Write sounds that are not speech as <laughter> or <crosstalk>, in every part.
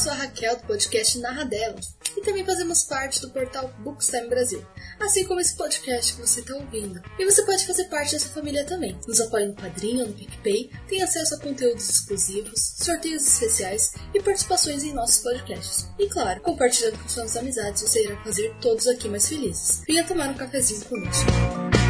sou a Raquel do podcast Narra Delas e também fazemos parte do portal Bookstime Brasil, assim como esse podcast que você está ouvindo. E você pode fazer parte dessa família também. Nos apoie no Padrinho no PicPay, tem acesso a conteúdos exclusivos, sorteios especiais e participações em nossos podcasts. E claro, compartilhando com suas amizades, você irá fazer todos aqui mais felizes. Venha tomar um cafezinho conosco.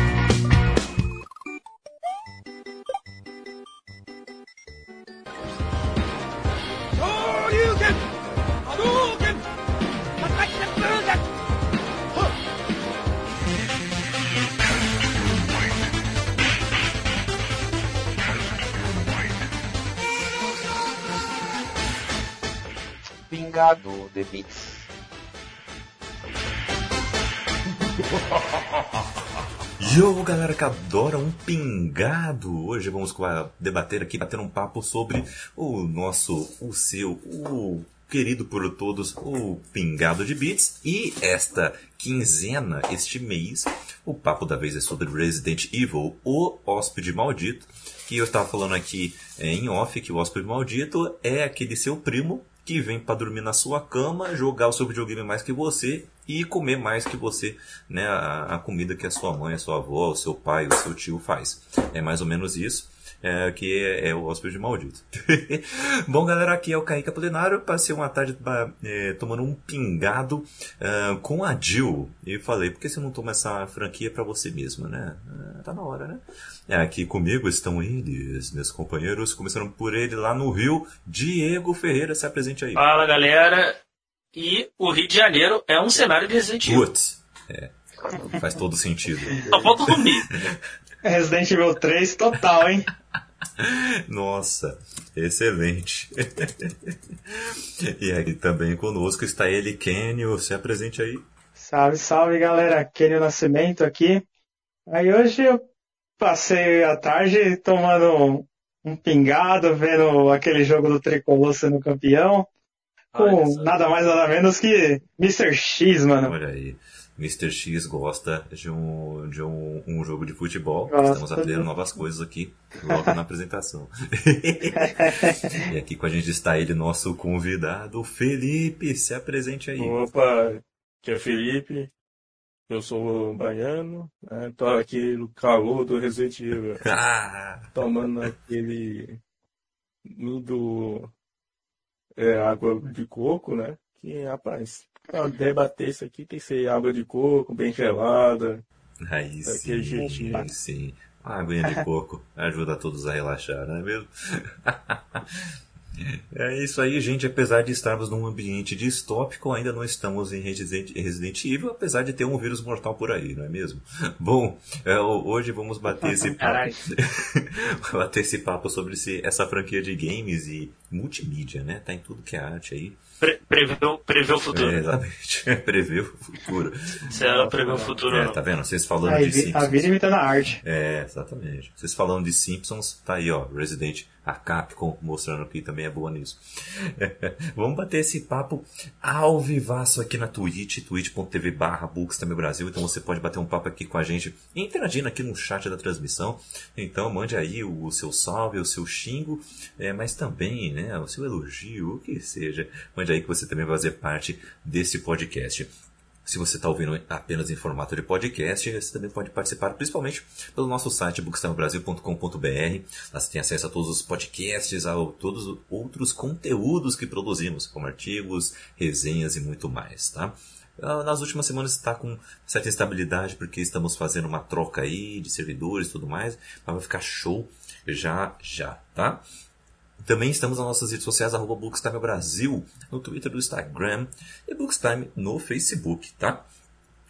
Pingado de Beats. <laughs> Yo, galera que adora um pingado! Hoje vamos debater aqui, bater um papo sobre o nosso, o seu, o querido por todos, o pingado de beats. E esta quinzena, este mês, o papo da vez é sobre Resident Evil, o hóspede maldito. Que eu estava falando aqui é, em off, que o hóspede maldito é aquele seu primo que vem para dormir na sua cama, jogar o seu videogame mais que você e comer mais que você, né, a, a, comida que a sua mãe, a sua avó, o seu pai, o seu tio faz. É mais ou menos isso. É, que é, é o hóspede maldito. <laughs> Bom, galera, aqui é o Kaique Apolinário. Passei uma tarde é, tomando um pingado uh, com a Jill. E falei, por que você não toma essa franquia para você mesmo, né? Uh, tá na hora, né? É, aqui comigo estão eles, meus companheiros, começando por ele lá no Rio, Diego Ferreira, se apresente aí. Fala, galera. E o Rio de Janeiro é um cenário de Resident Evil. Putz, é, faz todo sentido. <laughs> Só falta dormir. Resident Evil 3 total, hein? <laughs> Nossa, excelente. <laughs> e aqui também conosco está ele, Kenio, se apresente aí. Salve, salve galera, Kenio Nascimento aqui. Aí hoje eu passei a tarde tomando um, pingado, vendo aquele jogo do Tricolor sendo campeão com nada mais nada menos que Mr. X, mano. Olha aí. Mr. X gosta de um, de um, um jogo de futebol. Gosta Estamos aprendendo de... novas coisas aqui logo na apresentação. <laughs> e aqui com a gente está ele, nosso convidado, Felipe. Se apresente aí. Opa, que é Felipe. Eu sou baiano, né? tô aqui no calor do Resident Evil, <laughs> ah. tomando aquele do é, água de coco, né? Que, rapaz, pra debater isso aqui tem que ser água de coco, bem gelada. Aí sim, jeitinho. sim. A aguinha de coco ajuda todos a relaxar, não é mesmo? <laughs> É isso aí, gente. Apesar de estarmos num ambiente distópico, ainda não estamos em Resident, Evil, apesar de ter um vírus mortal por aí, não é mesmo? <laughs> Bom, é, hoje vamos bater esse papo, <laughs> bater esse papo sobre esse, essa franquia de games e multimídia, né? Tá em tudo que é arte aí. Pre prever, o futuro. É, exatamente. <laughs> prever o futuro. Se ela prever o futuro. É, tá vendo? Vocês falando a de Simpsons. A vida imitando a arte. É, exatamente. Vocês falando de Simpsons, tá aí, ó. Resident a Capcom mostrando que também é boa nisso. <laughs> Vamos bater esse papo ao vivaço aqui na Twitch, twitch.tv barra também Brasil. Então você pode bater um papo aqui com a gente, interagindo aqui no chat da transmissão. Então mande aí o seu salve, o seu xingo, é, mas também né, o seu elogio, o que seja. Mande aí que você também vai fazer parte desse podcast. Se você está ouvindo apenas em formato de podcast, você também pode participar, principalmente pelo nosso site bookstamebrasil.com.br. Lá você tem acesso a todos os podcasts, a todos os outros conteúdos que produzimos, como artigos, resenhas e muito mais, tá? Ah, nas últimas semanas está com certa instabilidade porque estamos fazendo uma troca aí de servidores e tudo mais, mas vai ficar show já já, tá? Também estamos nas nossas redes sociais, arroba Bookstime Brasil, no Twitter, no Instagram e Bookstime no Facebook, tá?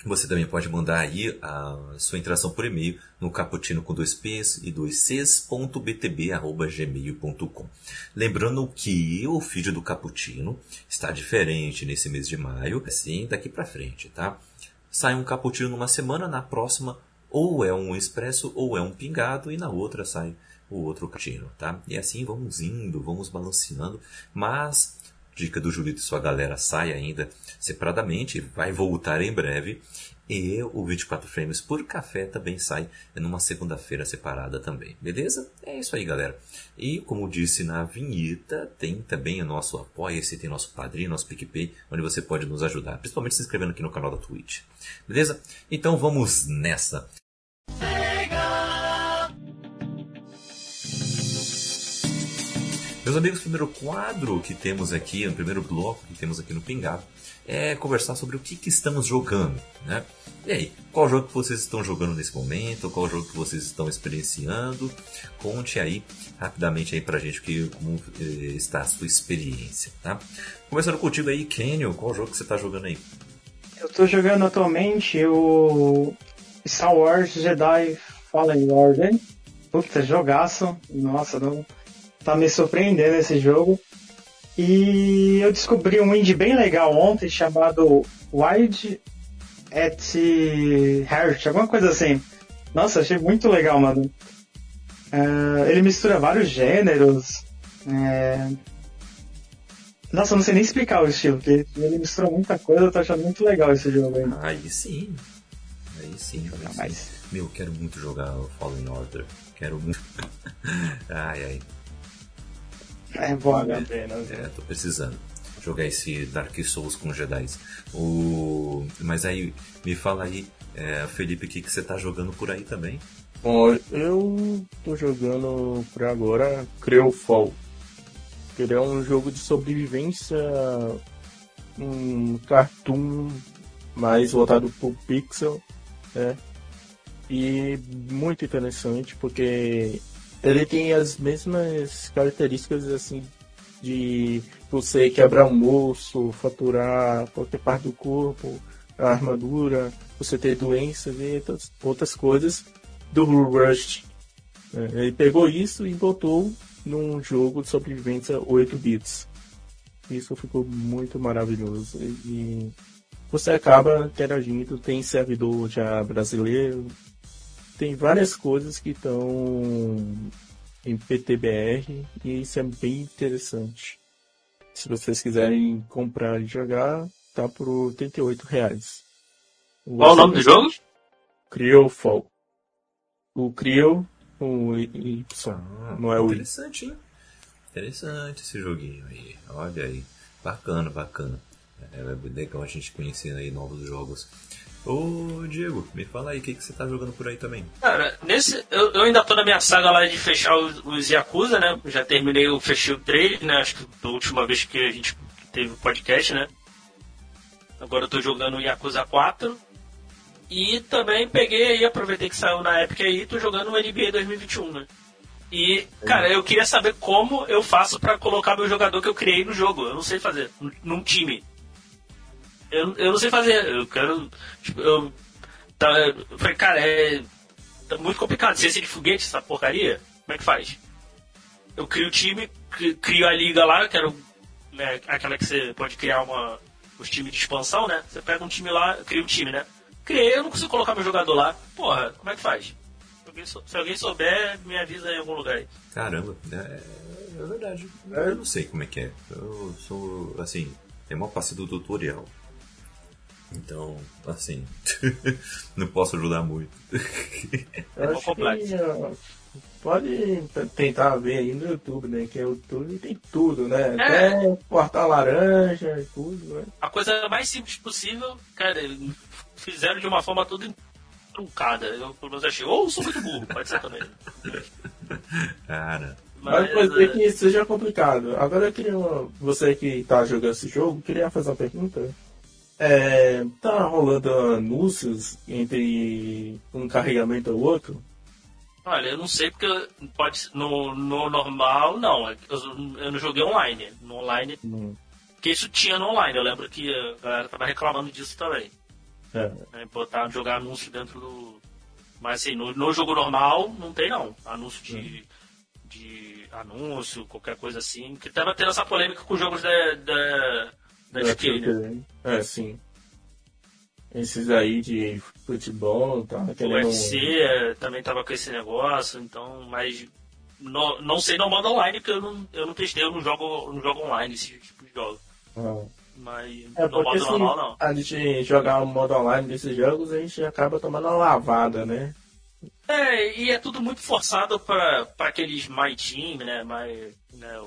Você também pode mandar aí a sua interação por e-mail no caputino com dois p's e dois c's ponto btb, arroba gmail.com. Lembrando que o feed do caputino está diferente nesse mês de maio, assim daqui para frente, tá? Sai um caputino numa semana, na próxima ou é um expresso ou é um pingado e na outra sai o outro cappuccino, tá? E assim vamos indo, vamos balanceando, mas Dica do Julito e sua galera sai ainda separadamente, vai voltar em breve. E o 24 Frames por café também sai numa segunda-feira separada também. Beleza? É isso aí, galera. E como disse na vinheta, tem também o nosso Apoia-se, tem nosso Padrinho, nosso PicPay, onde você pode nos ajudar, principalmente se inscrevendo aqui no canal da Twitch. Beleza? Então vamos nessa. Meus amigos, o primeiro quadro que temos aqui, o primeiro bloco que temos aqui no Pingado, é conversar sobre o que, que estamos jogando, né? E aí, qual jogo que vocês estão jogando nesse momento? Qual jogo que vocês estão experienciando? Conte aí rapidamente aí pra gente que, como eh, está a sua experiência, tá? Começando contigo aí, Kenyon, qual jogo que você está jogando aí? Eu estou jogando atualmente o Star Wars Jedi Fallen Order. Puta, jogaço. Nossa, não tá me surpreendendo esse jogo. E eu descobri um indie bem legal ontem chamado Wide at Heart, alguma coisa assim. Nossa, achei muito legal, mano. Uh, ele mistura vários gêneros. É... Nossa, eu não sei nem explicar o estilo, porque ele mistura muita coisa, eu tô achando muito legal esse jogo aí. Aí sim. Aí sim, aí mais. sim. Meu, quero muito jogar Fallen Order. Quero muito. <laughs> ai, ai. É bom, Vale a né? pena. É, tô precisando jogar esse Dark Souls com Jedi. O... Mas aí, me fala aí, é, Felipe, o que, que você tá jogando por aí também? Bom, eu tô jogando por agora Crewfall. Que ele é um jogo de sobrevivência, um cartoon mais voltado pro pixel, né? E muito interessante porque ele tem as mesmas características assim de você quebrar um osso, faturar qualquer parte do corpo, a armadura, você ter doenças e outras, coisas do Rust. É, Ele pegou isso e botou num jogo de sobrevivência 8 bits. Isso ficou muito maravilhoso. E você acaba interagindo, tem servidor já brasileiro, tem várias coisas que estão em PTBR e isso é bem interessante. Se vocês quiserem comprar e jogar, tá por 88 reais. Qual o nome do jogo? Criofall. O Crio com Y, não é o. Interessante, hein? Interessante esse joguinho aí. Olha aí. Bacana, bacana. É legal a gente conhecer aí novos jogos. Ô Diego, me fala aí, o que, que você tá jogando por aí também? Cara, nesse, eu, eu ainda tô na minha saga lá de fechar os, os Yakuza, né? Já terminei o fechei o 3, né? Acho que da última vez que a gente teve o podcast, né? Agora eu tô jogando o Yakuza 4. E também peguei aí, aproveitei que saiu na época aí, tô jogando o NBA 2021, né? E, cara, eu queria saber como eu faço pra colocar meu jogador que eu criei no jogo. Eu não sei fazer, num time. Eu, eu não sei fazer, eu quero. Tipo, eu. Tá, eu falei, cara, é. Tá muito complicado. Ciência de foguete, essa porcaria, como é que faz? Eu crio o time, cri- crio a liga lá, que era o- né, aquela que você pode criar uma, os times de expansão, né? Você pega um time lá, cria um time, né? Criei, eu não consigo colocar meu jogador lá. Porra, como é que faz? Se alguém, souber, me avisa em algum lugar aí. Caramba, é, é verdade. Eu não sei como é que é. Eu sou, assim, é uma parte do tutorial. Então, assim, <laughs> não posso ajudar muito. Eu acho complexo. que, ó, pode tentar ver aí no YouTube, né? Que o YouTube tem tudo, né? É. Até portar laranja e tudo, né? A coisa mais simples possível, cara, fizeram de uma forma toda truncada. Eu pelo menos achei. Ou sou muito burro, pode ser também. Cara, Mas pode ser é, que seja complicado. Agora eu queria. Você que tá jogando esse jogo, queria fazer uma pergunta. É, tá rolando anúncios entre um carregamento ou outro? Olha, eu não sei porque pode no, no normal não. Eu, eu não joguei online. No online. Não. Porque isso tinha no online. Eu lembro que a galera tava reclamando disso também. É. Né? Botar, jogar anúncio dentro do. Mas assim, no, no jogo normal não tem não. Anúncio de. de anúncio, qualquer coisa assim. Que tava tendo essa polêmica com os jogos da. da, da É, 2K, né? É, sim. Esses aí de futebol, tá O. UFC é, também tava com esse negócio, então, mas no- não sei no modo online, porque eu não, eu não testei, eu não jogo, não jogo online esse tipo de jogo. Ah. Mas é no modo normal não. A gente jogar o modo online desses jogos, a gente acaba tomando uma lavada, né? É, e é tudo muito forçado para aqueles My Team, né? My, né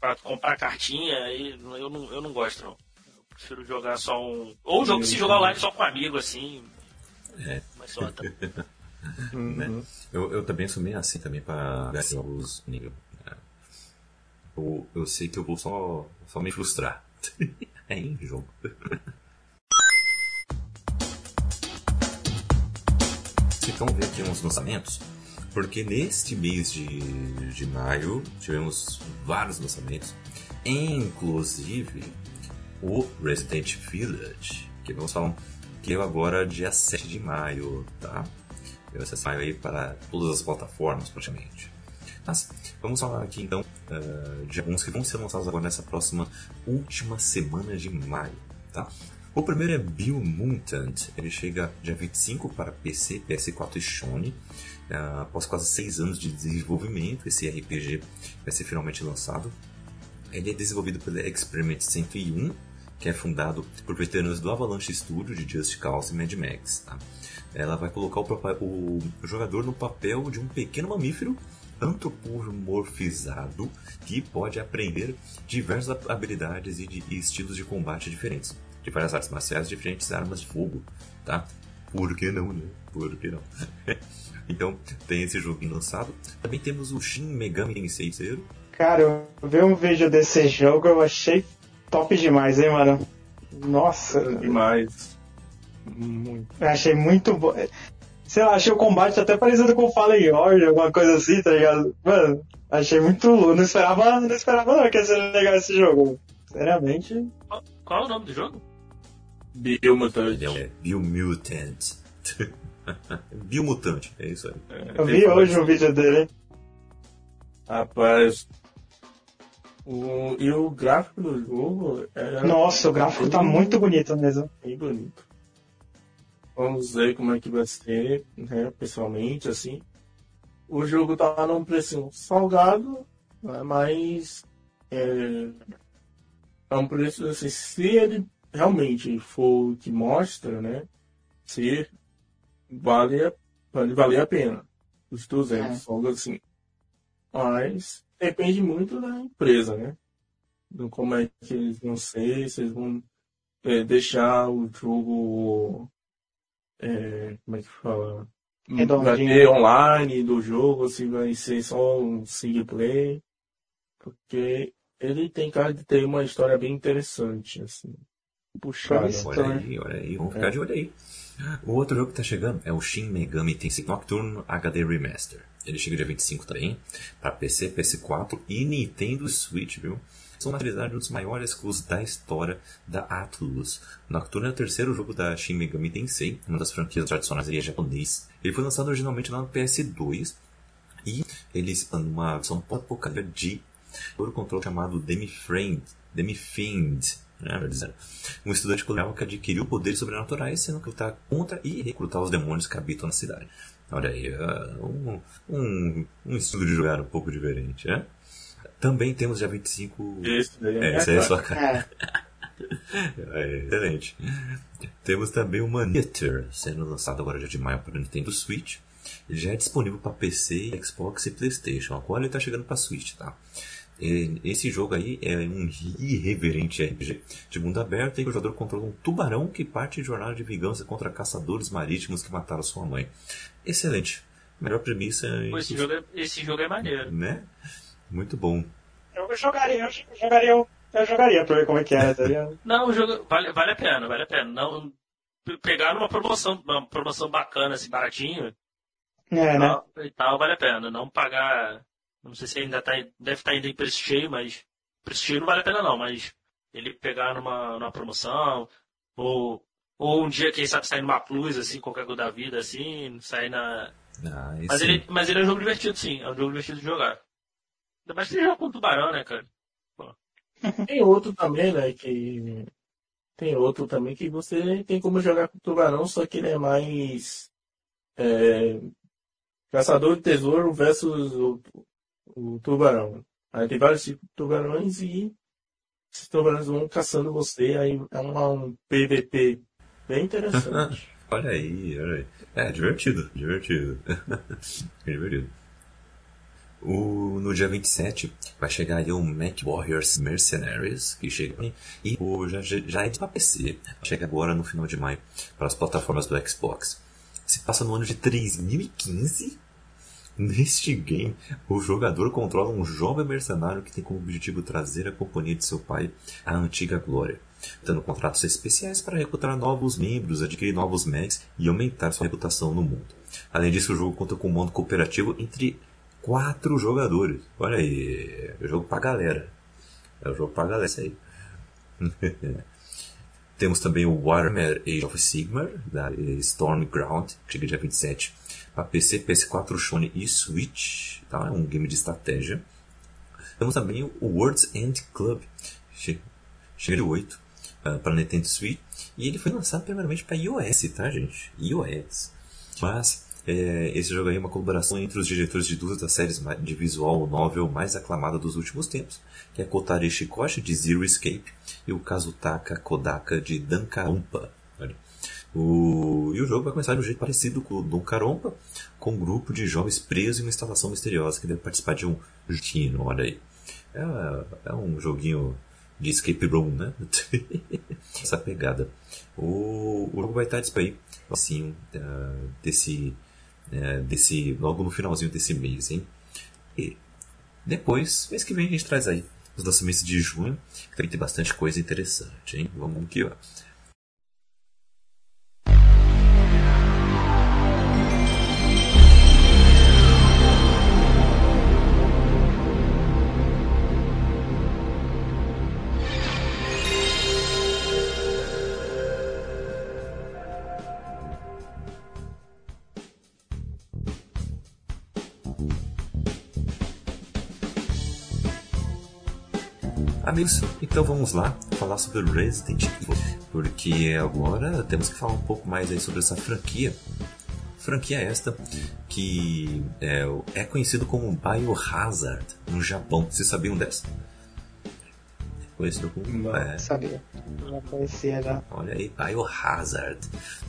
para comprar cartinha, e eu não, eu não gosto não. Prefiro jogar só um. Ou jogo se jogar online só com amigo, assim. É. Mas só tá. uhum. <laughs> eu, eu também sou meio assim também para jogos nível. Eu, eu sei que eu vou só, só me frustrar. <laughs> é em jogo. Então ver aqui uns lançamentos, porque neste mês de, de maio tivemos vários lançamentos, inclusive o Resident Village, que vamos falar que eu agora dia 7 de maio, tá? Eu acessar aí para todas as plataformas praticamente. Mas vamos falar aqui então uh, de alguns que vão ser lançados agora nessa próxima última semana de maio, tá? O primeiro é Biomutant, ele chega dia 25 para PC, PS4 e Sony. Uh, após quase 6 anos de desenvolvimento, esse RPG vai ser finalmente lançado. Ele é desenvolvido pela Experiment 101, que é fundado por veteranos do Avalanche Studio de Just Cause e Mad Max. Tá? Ela vai colocar o, o jogador no papel de um pequeno mamífero antropomorfizado que pode aprender diversas habilidades e, de, e estilos de combate diferentes de várias artes marciais, diferentes armas de fogo, tá? Por que não, né? Por que não? <laughs> então, tem esse jogo lançado. Também temos o Shin Megami Tensei Zero. Cara, eu vi um vídeo desse jogo, eu achei top demais, hein, mano? Nossa. Demais. Muito. Eu achei muito bom. Sei lá, achei o combate até parecido com o Fallen Order, alguma coisa assim, tá ligado? Mano, achei muito. Não esperava, não esperava não que ia ser legal esse jogo. Seriamente. Qual é o nome do jogo? Biomutant. É, Biomutant. <laughs> Biomutante, é isso aí. Eu vi hoje o vídeo dele. Rapaz. O, e o gráfico do jogo é. Nossa, o gráfico tá muito bonito mesmo. Bem bonito. Vamos ver como é que vai ser, né, pessoalmente, assim. O jogo tá num preço salgado, né, mas é, é um preço assim, se ele realmente for o que mostra, né? Se vale, vale valer a pena. Os 200, é. algo assim. Mas depende muito da empresa, né? Do como é que eles vão ser, se eles vão é, deixar o jogo. É, como é que fala? Vai ter online do jogo, se vai ser só um single play. Porque ele tem cara de ter uma história bem interessante, assim. Puxada. Olha aí, olha aí, vamos ficar é. de olho aí. O outro jogo que tá chegando é o Shin Megami Tensei Nocturne HD Remaster. Ele chega dia 25 também, para PC, PS4 e Nintendo Switch, viu? São materializados um dos maiores clubes da história da Atlus. Nocturne é o terceiro jogo da Shin Megami Tensei, uma das franquias tradicionais em japonês. Ele foi lançado originalmente lá no PS2 e ele expande uma versão pós-apocalíptica de por controle chamado Demi-Fiend, Demi-Fiend né, um estudante colonial que adquiriu poderes sobrenaturais, sendo que lutar contra e recrutar os demônios que habitam na cidade. Olha aí, uh, um, um, um estudo de jogar um pouco diferente, né? Também temos dia 25. Esse daí é, é, essa é a sua cara. É. é, excelente. Temos também o Maneater, sendo lançado agora dia de maio para o Nintendo Switch. Ele já é disponível para PC, Xbox e PlayStation. Agora ele está chegando para Switch, tá? Esse jogo aí é um irreverente RPG de mundo aberto em que o jogador controla um tubarão que parte de jornada de vingança contra caçadores marítimos que mataram sua mãe. Excelente. Melhor premissa. Esse, jogo é, esse jogo é maneiro. Né? Muito bom. Eu jogaria, eu jogaria, eu jogaria pra ver como é que é, tá <laughs> Não, o jogo vale, vale a pena, vale a pena. Não, pegar numa promoção, uma promoção bacana, assim, baratinho. É, né? E tal, vale a pena. Não pagar não sei se ainda tá, deve estar tá ainda em preço cheio, mas preço cheio não vale a pena não, mas ele pegar numa, numa promoção, ou, ou um dia, quem sabe, sair numa plus, assim, qualquer coisa da vida, assim, sair na. Ah, mas, ele, mas ele é um jogo divertido, sim, é um jogo divertido de jogar. Ainda mais que ele joga com tubarão, né, cara? Pô. <laughs> Tem outro também, né, que. Tem outro também que você tem como jogar com tubarão, só que ele é mais. É, Caçador de tesouro versus o, o tubarão. Aí tem vários tipos de tubarões e Citobranos vão caçando você, aí é um, um PVP bem interessante. <laughs> olha aí, olha aí. É, divertido, divertido. <laughs> divertido. O, no dia 27 vai chegar aí o Mac Warriors Mercenaries, que chega e o, já, já é para PC. Chega agora no final de maio para as plataformas do Xbox. Se passa no ano de 3015. Neste game, o jogador controla um jovem mercenário que tem como objetivo trazer a companhia de seu pai à antiga glória, dando contratos especiais para recrutar novos membros, adquirir novos mags e aumentar sua reputação no mundo. Além disso, o jogo conta com um modo cooperativo entre quatro jogadores. Olha aí, é jogo pra galera. É o jogo pra galera, isso aí. <laughs> Temos também o Warhammer Age of Sigmar, da Stormground, que chega dia 27 para PC, PS4, Sony e Switch. Tá? É um game de estratégia. Temos também o World's End Club, chega de 8 uh, para Nintendo Switch. E ele foi lançado primeiramente para iOS, tá, gente? iOS. Mas é, esse jogo aí é uma colaboração entre os diretores de duas das séries de visual novel mais aclamada dos últimos tempos, que é Kotari Shikoshi, de Zero Escape, e o Kazutaka Kodaka, de Dankarompa. O... E o jogo vai começar de um jeito parecido com o Dankarompa, com um grupo de jovens presos em uma instalação misteriosa que deve participar de um destino, olha aí. É, é um joguinho de escape room, né? <laughs> Essa pegada. O, o jogo vai estar disponível assim, uh, desse é, desse, logo no finalzinho desse mês, hein? E depois, mês que vem a gente traz aí os lançamentos de junho, que também tem bastante coisa interessante, hein? Vamos que vamos. Amigos, então vamos lá falar sobre Resident Evil, porque agora temos que falar um pouco mais aí sobre essa franquia. Franquia esta que é, é conhecido como Biohazard no Japão. Vocês sabiam dessa? Conhecido como. Não, é... sabia. Já conhecia já. Olha aí, Biohazard.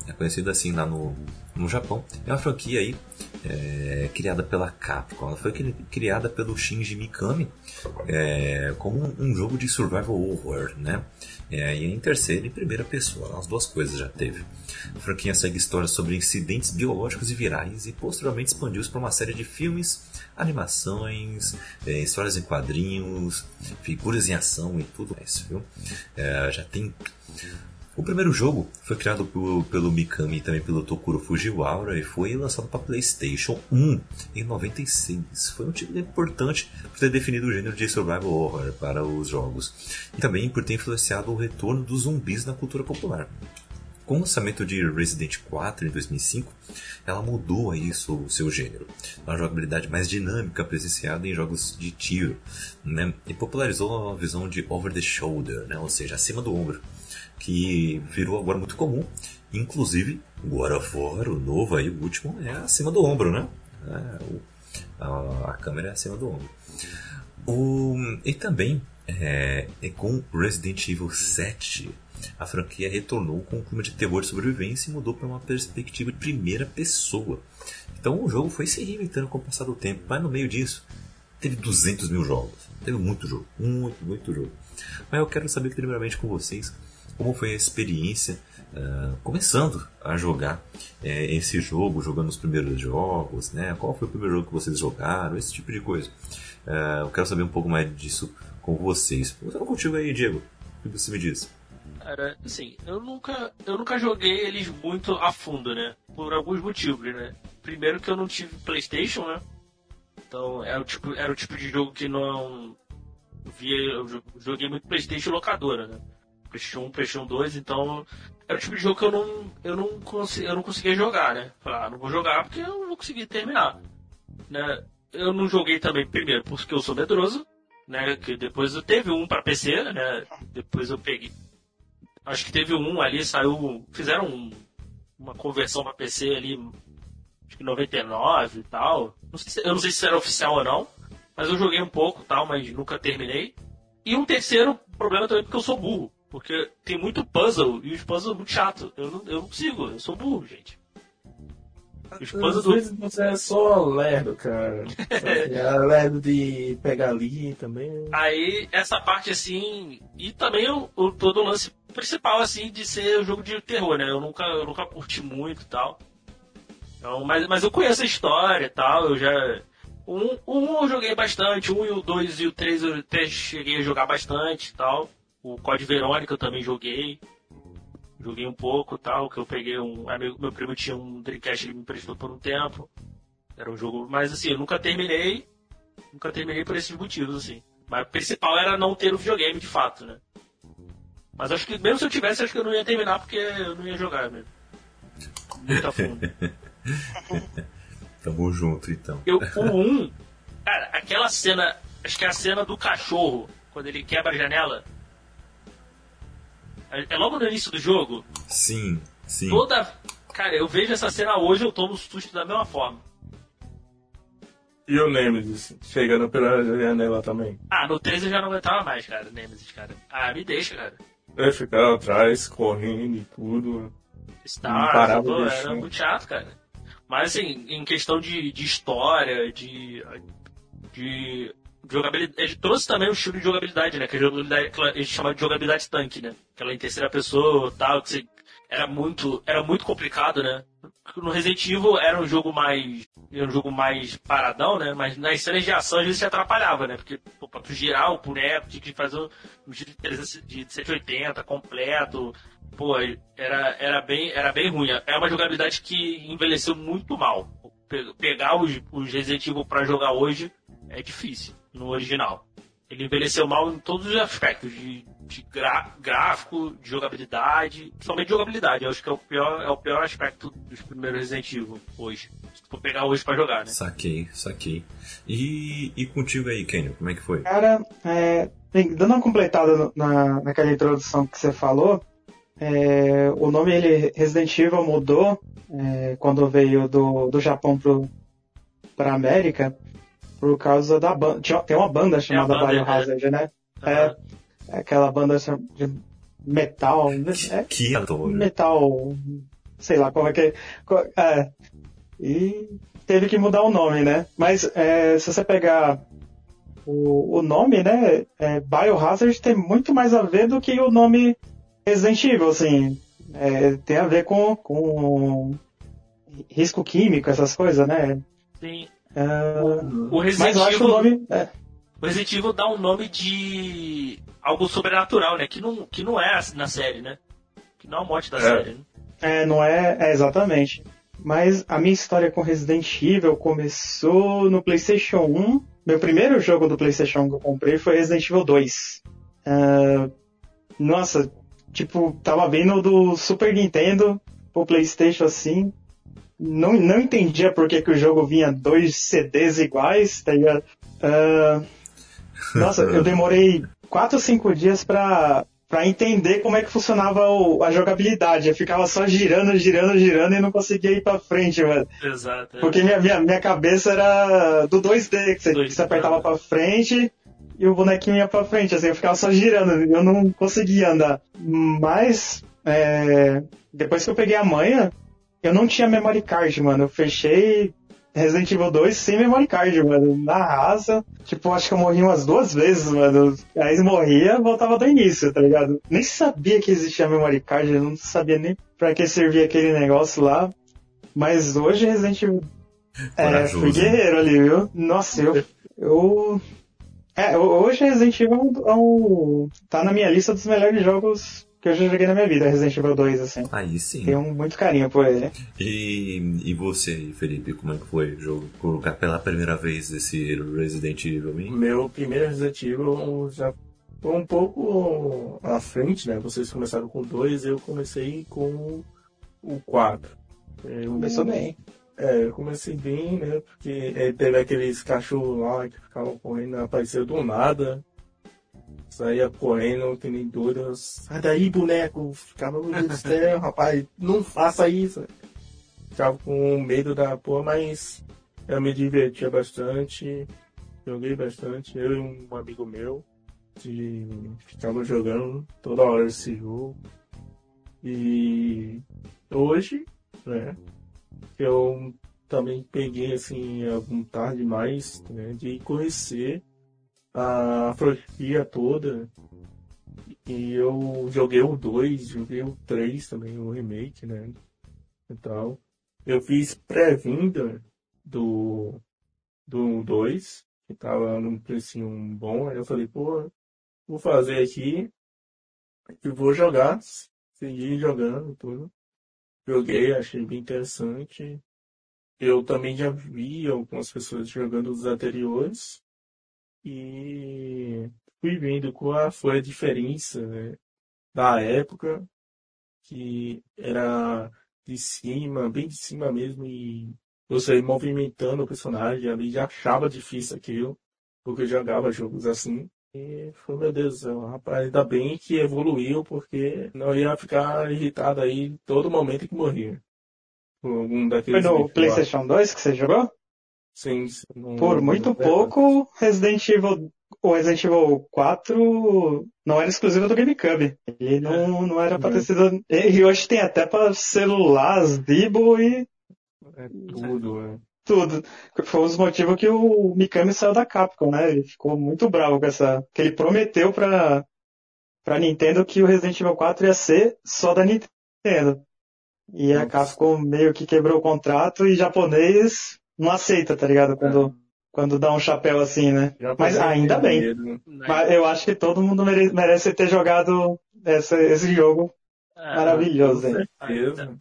É conhecido assim lá no, no Japão. É uma franquia aí é, criada pela Capcom. Ela foi criada pelo Shinji Mikami é, como um, jogo de survival horror, né? É, e em terceira e primeira pessoa, as duas coisas já teve. A franquia segue histórias sobre incidentes biológicos e virais e posteriormente expandiu-se para uma série de filmes, animações, é, histórias em quadrinhos, figuras em ação e tudo mais, viu? É, já tem o primeiro jogo foi criado por, pelo Mikami e também pelo Tokuro Fujiwara e foi lançado para PlayStation 1 em 96. Foi um título importante por ter definido o gênero de survival horror para os jogos e também por ter influenciado o retorno dos zumbis na cultura popular. Com o lançamento de Resident 4 em 2005, ela mudou isso, o seu gênero. Uma jogabilidade mais dinâmica presenciada em jogos de tiro, né? e popularizou a visão de over the shoulder, né? ou seja, acima do ombro que virou agora muito comum. Inclusive, of War, o novo aí, o último, é acima do ombro, né? É, o, a, a, câmera é acima do ombro. O, e também, é, é com Resident Evil 7, a franquia retornou com um clima de terror e sobrevivência e mudou para uma perspectiva de primeira pessoa. Então o jogo foi se reinventando com o passar do tempo, mas no meio disso teve 200 mil jogos. Teve muito jogo, muito, muito jogo. Mas eu quero saber primeiramente com vocês como foi a experiência uh, começando a jogar uh, esse jogo, jogando os primeiros jogos, né? Qual foi o primeiro jogo que vocês jogaram, esse tipo de coisa. Uh, eu quero saber um pouco mais disso com vocês. Começando contigo aí, Diego. O que você me diz? Cara, assim, eu nunca, eu nunca joguei eles muito a fundo, né? Por alguns motivos, né? Primeiro que eu não tive Playstation, né? Então era o tipo, era o tipo de jogo que não via. Eu joguei muito Playstation locadora, né? PlayStation 1, PlayStation 2, então era o tipo de jogo que eu não, eu não, consegui, eu não conseguia jogar, né? Falar, ah, não vou jogar porque eu não vou conseguir terminar. Né? Eu não joguei também, primeiro, porque eu sou medroso, né? Que depois eu teve um para PC, né? Depois eu peguei. Acho que teve um ali, saiu. Fizeram um, uma conversão para PC ali, acho que 99 e tal. Não se, eu não sei se era oficial ou não, mas eu joguei um pouco tal, mas nunca terminei. E um terceiro problema também porque eu sou burro. Porque tem muito puzzle e os puzzles muito chato. Eu não, eu não consigo, eu sou burro, gente. Os puzzles Às do... vezes você é só lerdo, cara. <laughs> é lerdo de pegar ali também. Aí, essa parte assim. E também o, o, todo o lance principal, assim, de ser o um jogo de terror, né? Eu nunca, eu nunca curti muito e tal. Então, mas, mas eu conheço a história e tal, eu já. Um, um eu joguei bastante, um e o dois e o três eu até cheguei a jogar bastante e tal. O Code Verônica eu também joguei. Joguei um pouco tal, que eu peguei um. Amigo, meu primo tinha um Dreamcast, ele me emprestou por um tempo. Era um jogo. Mas assim, eu nunca terminei. Nunca terminei por esses motivos, assim. Mas o principal era não ter o videogame de fato, né? Mas acho que mesmo se eu tivesse, acho que eu não ia terminar porque eu não ia jogar mesmo. Muito a fundo. <laughs> Tamo junto então. Eu, o 1, cara, aquela cena. Acho que é a cena do cachorro, quando ele quebra a janela. É, logo no início do jogo. Sim, sim. Toda. Cara, eu vejo essa cena hoje, eu tomo susto da mesma forma. E o Nemesis, chegando pela janela também. Ah, no 13 eu já não aguentava mais, cara, Nemesis, cara. Ah, me deixa, cara. Eu ficava atrás, correndo e tudo. Star, pô, era muito chato, cara. Mas assim, em questão de, de história, de, de jogabilidade. Trouxe também um estilo de jogabilidade, né? Que a jogabilidade, gente chama de jogabilidade tanque, né? Aquela em terceira pessoa tal, que você, era muito, era muito complicado, né? No Resident Evil era um jogo mais. Era um jogo mais paradão, né? Mas nas cenas de ação às vezes se atrapalhava, né? Porque pô, pra tu girar o boneco, tinha que fazer um giro de 180 completo. Pô, era, era, bem, era bem ruim. É uma jogabilidade que envelheceu muito mal. Pegar os, os Resident Evil pra jogar hoje é difícil no original. Ele envelheceu mal em todos os aspectos, de, de gráfico, de jogabilidade, principalmente de jogabilidade. Eu acho que é o pior, é o pior aspecto dos primeiros Resident Evil hoje. Se for pegar hoje pra jogar, né? Saquei, saquei. E, e contigo aí, Kenny, como é que foi? Cara, é, dando uma completada na, naquela introdução que você falou, é, o nome ele, Resident Evil mudou é, quando veio do, do Japão pro, pra América por causa da banda. Tem uma banda chamada é Biohazard, né? Uhum. É, é, aquela banda de metal. Né? É, que adoro. Metal. Sei lá como é que. É. E teve que mudar o nome, né? Mas é, se você pegar o, o nome, né? É, Biohazard tem muito mais a ver do que o nome Resident Evil, assim. É, tem a ver com, com risco químico, essas coisas, né? Sim. Uh, o Resident mas Evil, o nome. É. O Resident Evil dá um nome de algo sobrenatural, né? Que não, que não é na série, né? Que não é a morte da é. série, né? É, não é, é, exatamente. Mas a minha história com Resident Evil começou no PlayStation 1. Meu primeiro jogo do PlayStation que eu comprei foi Resident Evil 2. Uh, nossa, tipo, tava vindo do Super Nintendo pro PlayStation assim não, não entendia por que, que o jogo vinha dois CDs iguais, tá ligado? Uh, nossa, eu <laughs> demorei 4 ou 5 dias pra, pra entender como é que funcionava o, a jogabilidade. Eu ficava só girando, girando, girando e não conseguia ir pra frente, mano. Exato. É. Porque minha, minha, minha cabeça era do 2D, que você, que você apertava pra frente e o bonequinho ia pra frente, assim, eu ficava só girando, eu não conseguia andar. Mas, é, depois que eu peguei a manha, eu não tinha memory card, mano. Eu fechei Resident Evil 2 sem memory card, mano. Na raça. Tipo, acho que eu morri umas duas vezes, mano. Aí morria, voltava do início, tá ligado? Nem sabia que existia memory card, eu não sabia nem pra que servia aquele negócio lá. Mas hoje Resident Evil. É, fui guerreiro ali, viu? Nossa, eu. eu... É, hoje Resident Evil é um, tá na minha lista dos melhores jogos que eu já joguei na minha vida, Resident Evil 2, assim. Aí sim. Tenho muito carinho por ele. E, e você, Felipe, como é que foi o jogo? Colocar pela primeira vez esse Resident Evil? Hein? Meu primeiro Resident Evil já foi um pouco à frente, né? Vocês começaram com dois, eu comecei com o 4. Eu, Começou bem. É, eu comecei bem, né? Porque é, teve aqueles cachorros lá que ficavam correndo, apareceu do nada. Saía correndo, que nem doido. Sai daí, boneco! Ficava, meu Deus do <laughs> céu, rapaz, não faça isso. Ficava com medo da porra, mas eu me divertia bastante. Joguei bastante, eu e um amigo meu. de ficava jogando toda hora esse jogo. E hoje, né, eu também peguei assim a vontade mais né, de conhecer a franquia toda. E eu joguei o 2, joguei o 3 também, o remake, né? E tal. Eu fiz pré-vinda do, do 2, que tava num precinho bom. Aí eu falei, pô, vou fazer aqui e vou jogar. Segui jogando tudo. Joguei, achei bem interessante. Eu também já vi algumas pessoas jogando os anteriores e fui vendo qual foi a diferença né, da época, que era de cima, bem de cima mesmo, e você movimentando o personagem ali já achava difícil aquilo, porque eu jogava jogos assim. E foi, meu Deus rapaz, ainda bem que evoluiu, porque não ia ficar irritado aí todo momento que morria. Algum daqueles foi no PlayStation 2 que você jogou? Sim. Por muito pouco, Resident Evil, o Resident Evil 4 não era exclusivo do GameCube. Ele não, não era pra ter sido. E hoje tem até pra celular, Zibo e. É tudo, é. Tudo. Foi um dos motivos que o Mikami saiu da Capcom, né? Ele ficou muito bravo com essa. Que ele prometeu pra, pra Nintendo que o Resident Evil 4 ia ser só da Nintendo. E a Capcom meio que quebrou o contrato e japonês não aceita, tá ligado? Quando, é. quando dá um chapéu assim, né? Mas ainda bem. Mas eu acho que todo mundo mere merece ter jogado essa, esse jogo é, maravilhoso, hein? Ainda,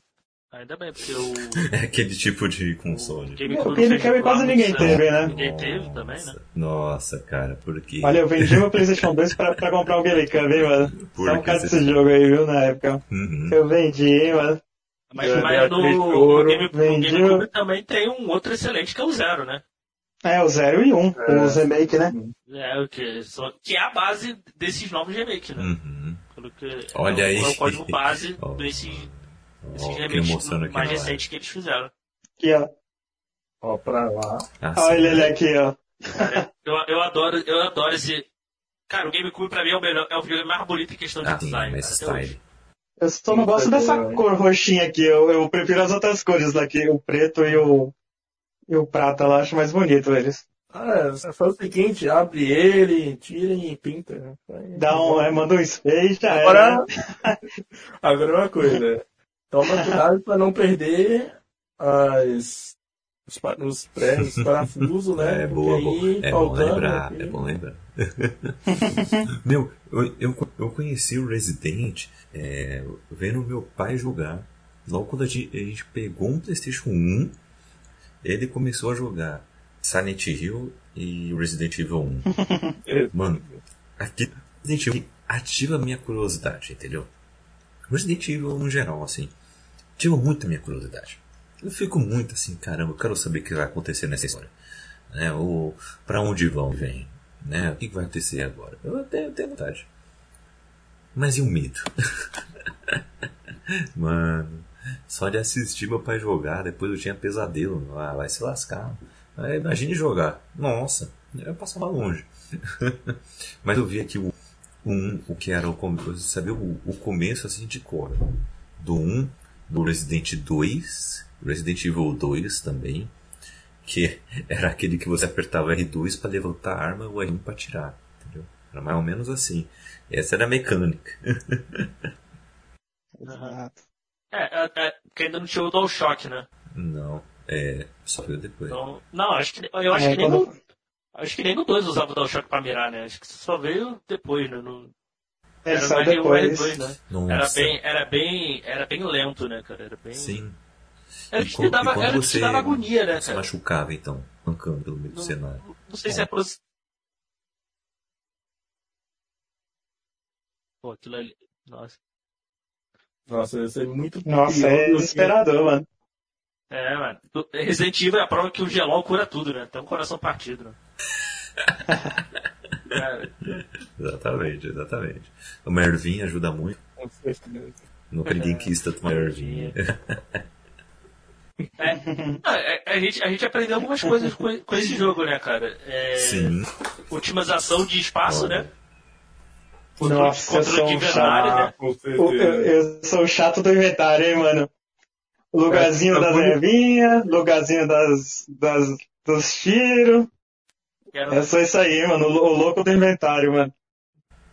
ainda bem, porque o. <laughs> É aquele tipo de console. O GameCube quase ninguém teve, né? Ninguém teve também, né? Nossa, cara, por quê? Olha, eu vendi meu <laughs> PlayStation 2 pra, pra comprar o GameCube, hein, mano? Por Só um cara desse jogo aí, viu, na época. Uhum. Eu vendi, hein, mano. Mas, mas no, no, Game, no GameCube também tem um outro excelente que é o Zero, né? É, o Zero e um, é. os remake, né? É, o que, só, que é a base desses novos remakes, né? Uhum. Que, Olha é, aí. É o código base <laughs> oh. desses, desses oh, remakes mais recentes que eles fizeram. Aqui, ó. Ó, pra lá. Ah, Olha ele aqui, ó. Cara, <laughs> eu, eu, adoro, eu adoro esse. Cara, o GameCube pra mim é o melhor, é o videogame mais bonito em questão de ah, design. Sim, style. Eu só não gosto dessa cor roxinha aqui. Eu, eu prefiro as outras cores daqui, o preto e o, e o prata lá. Acho mais bonito eles. Ah, você faz o seguinte, abre ele, tira e pinta. Dá um, é, manda um spray já agora, <laughs> agora uma coisa. Toma cuidado para não perder as os, os, pré, os parafusos, né? É, boa, aí, é bom lembrar, aqui. é bom lembrar. <laughs> Meu, eu, eu, eu, conheci o Resident é, vendo meu pai jogar. Logo quando a gente, a gente, pegou um PlayStation 1, ele começou a jogar Silent Hill e Resident Evil 1. <laughs> Mano, aqui Resident Evil ativa a minha curiosidade, entendeu? Resident Evil no geral, assim, ativa muito a minha curiosidade. Eu fico muito assim, caramba, eu quero saber o que vai acontecer nessa história. Né? Ou para onde vão, vem. Né? O que vai acontecer agora? Eu até eu tenho vontade. Mas e o medo? <laughs> Mano, só de assistir meu pai jogar, depois eu tinha pesadelo. Ah, vai se lascar. Aí, imagine jogar. Nossa, eu passava longe. <laughs> Mas eu vi aqui o 1, o que era o começo. Sabe o, o começo assim de cor. Do 1, do Resident 2 Resident Evil 2 também, que <laughs> era aquele que você apertava R2 para levantar a arma ou R1 para atirar, entendeu? Era mais ou menos assim. Essa era a mecânica. <laughs> Exato. É, é, é, porque ainda não tinha o DualShock, né? Não, é, só veio depois. Então, não, acho que, eu acho é, que nem quando... no, acho que nem no 2 usava o DualShock pra mirar, né? Acho que só veio depois, né? No, era mais depois. R2, né? Era bem, era bem, era bem lento, né, cara? Era bem... Sim. Era que te dava, era você, te dava agonia, né? Você machucava, então, mancando pelo meio do cenário. Não sei se é por. Pô, aquilo ali. Nossa. Nossa, isso é muito Nossa, é desesperador, mano. É, mano. Resident Evil é a prova que o gelol cura tudo, né? Tem um coração partido, né? <laughs> exatamente, exatamente. O Mervin ajuda muito. Com certeza. Nunca ninguém quis tanto Mervin. É, a, <laughs> é, a, gente, a gente aprendeu algumas coisas com, com esse jogo, né, cara? É, Sim. Otimização de espaço, Olha. né? Nossa, eu sou um chato. Né? Eu, eu, sou o chato do inventário, hein, mano? Lugarzinho é, das ervinhas, lugarzinho das, das, dos tiros. É só isso aí, mano. O louco do inventário, mano.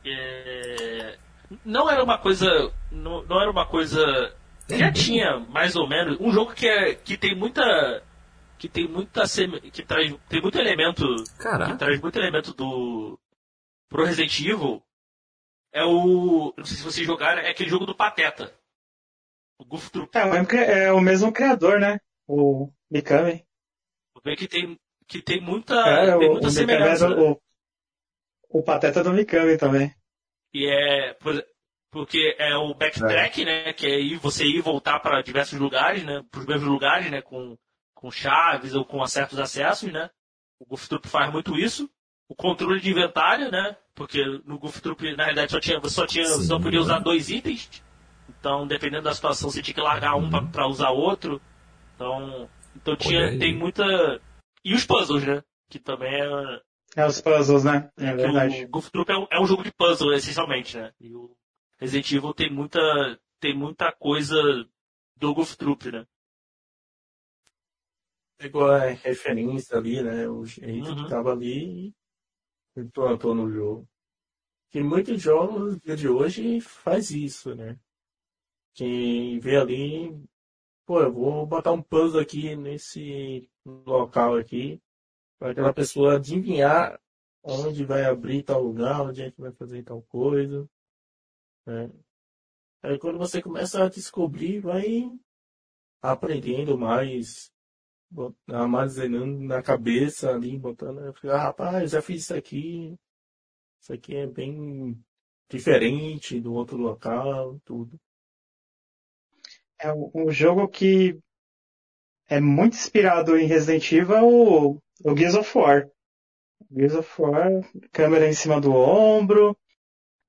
É... Não era uma coisa. Não, não era uma coisa. Já tinha, mais ou menos. Um jogo que, é, que tem muita. Que tem muita. Que traz, tem muito elemento. Caraca. Que traz muito elemento do. Pro Resident Evil. É o. Não sei se vocês jogaram, é aquele jogo do Pateta. O Goof Troop. É, é o mesmo criador, né? O Mikami. Vê que tem, que tem muita, é, tem muita o, semelhança. O, o, o Pateta do Mikami também. E é. Porque é o backtrack, é. né? Que é ir, você ir e voltar para diversos lugares, né? Para os mesmos lugares, né? Com, com chaves ou com certos acessos, né? O Goof Troop faz muito isso. O controle de inventário, né? Porque no Goof Troop, na realidade, só tinha, você só, tinha, Sim, só podia usar dois itens. Então, dependendo da situação, você tinha que largar um uhum. para usar outro. Então, então tinha, tem muita. E os puzzles, né? Que também é. É os puzzles, né? É, verdade. O Goof Troop é um, é um, jogo de puzzle, essencialmente, né? E o Resident Evil tem muita, tem muita coisa do Goof Troop, né? Pegou a referência ali, né? O jeito uhum. que tava ali e implantou no jogo. Que muitos jogos no dia de hoje faz isso, né? Quem vê ali, pô, eu vou botar um puzzle aqui nesse local aqui, para aquela pessoa adivinhar onde vai abrir tal lugar, onde é que vai fazer tal coisa. Né? Aí quando você começa a descobrir, vai aprendendo mais, armazenando na cabeça ali, botando, ah, rapaz, já fiz isso aqui, isso aqui é bem diferente do outro local, tudo é um jogo que é muito inspirado em Resident Evil, o, o Gears of War. Gears of War, câmera em cima do ombro.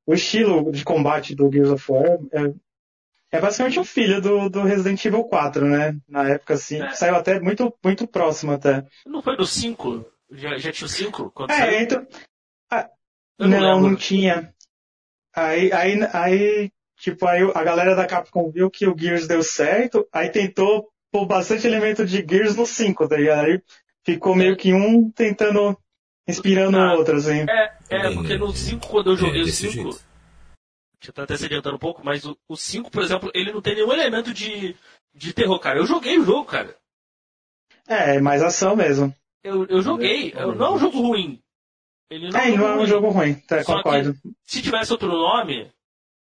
O estilo de combate do Gears of War é, é basicamente um filho do, do Resident Evil 4, né? Na época, assim. É. Saiu até muito, muito próximo até. Não foi do 5? Já, já tinha o 5? É, então... Ah, não, não, não, tinha. Aí, aí, aí Tipo, aí a galera da Capcom viu que o Gears deu certo, aí tentou pôr bastante elemento de Gears no 5, tá ligado? Aí ficou meio que um tentando, inspirando ah, o outro, assim. É, é, porque no 5, quando eu joguei é, o 5, deixa eu tá até se adiantando um pouco, mas o 5, por exemplo, ele não tem nenhum elemento de, de terror, cara. Eu joguei o jogo, cara. É, é mais ação mesmo. Eu, eu joguei. Eu, não é um jogo ruim. Ele não é, é não é um jogo ruim, tá, concordo. se tivesse outro nome,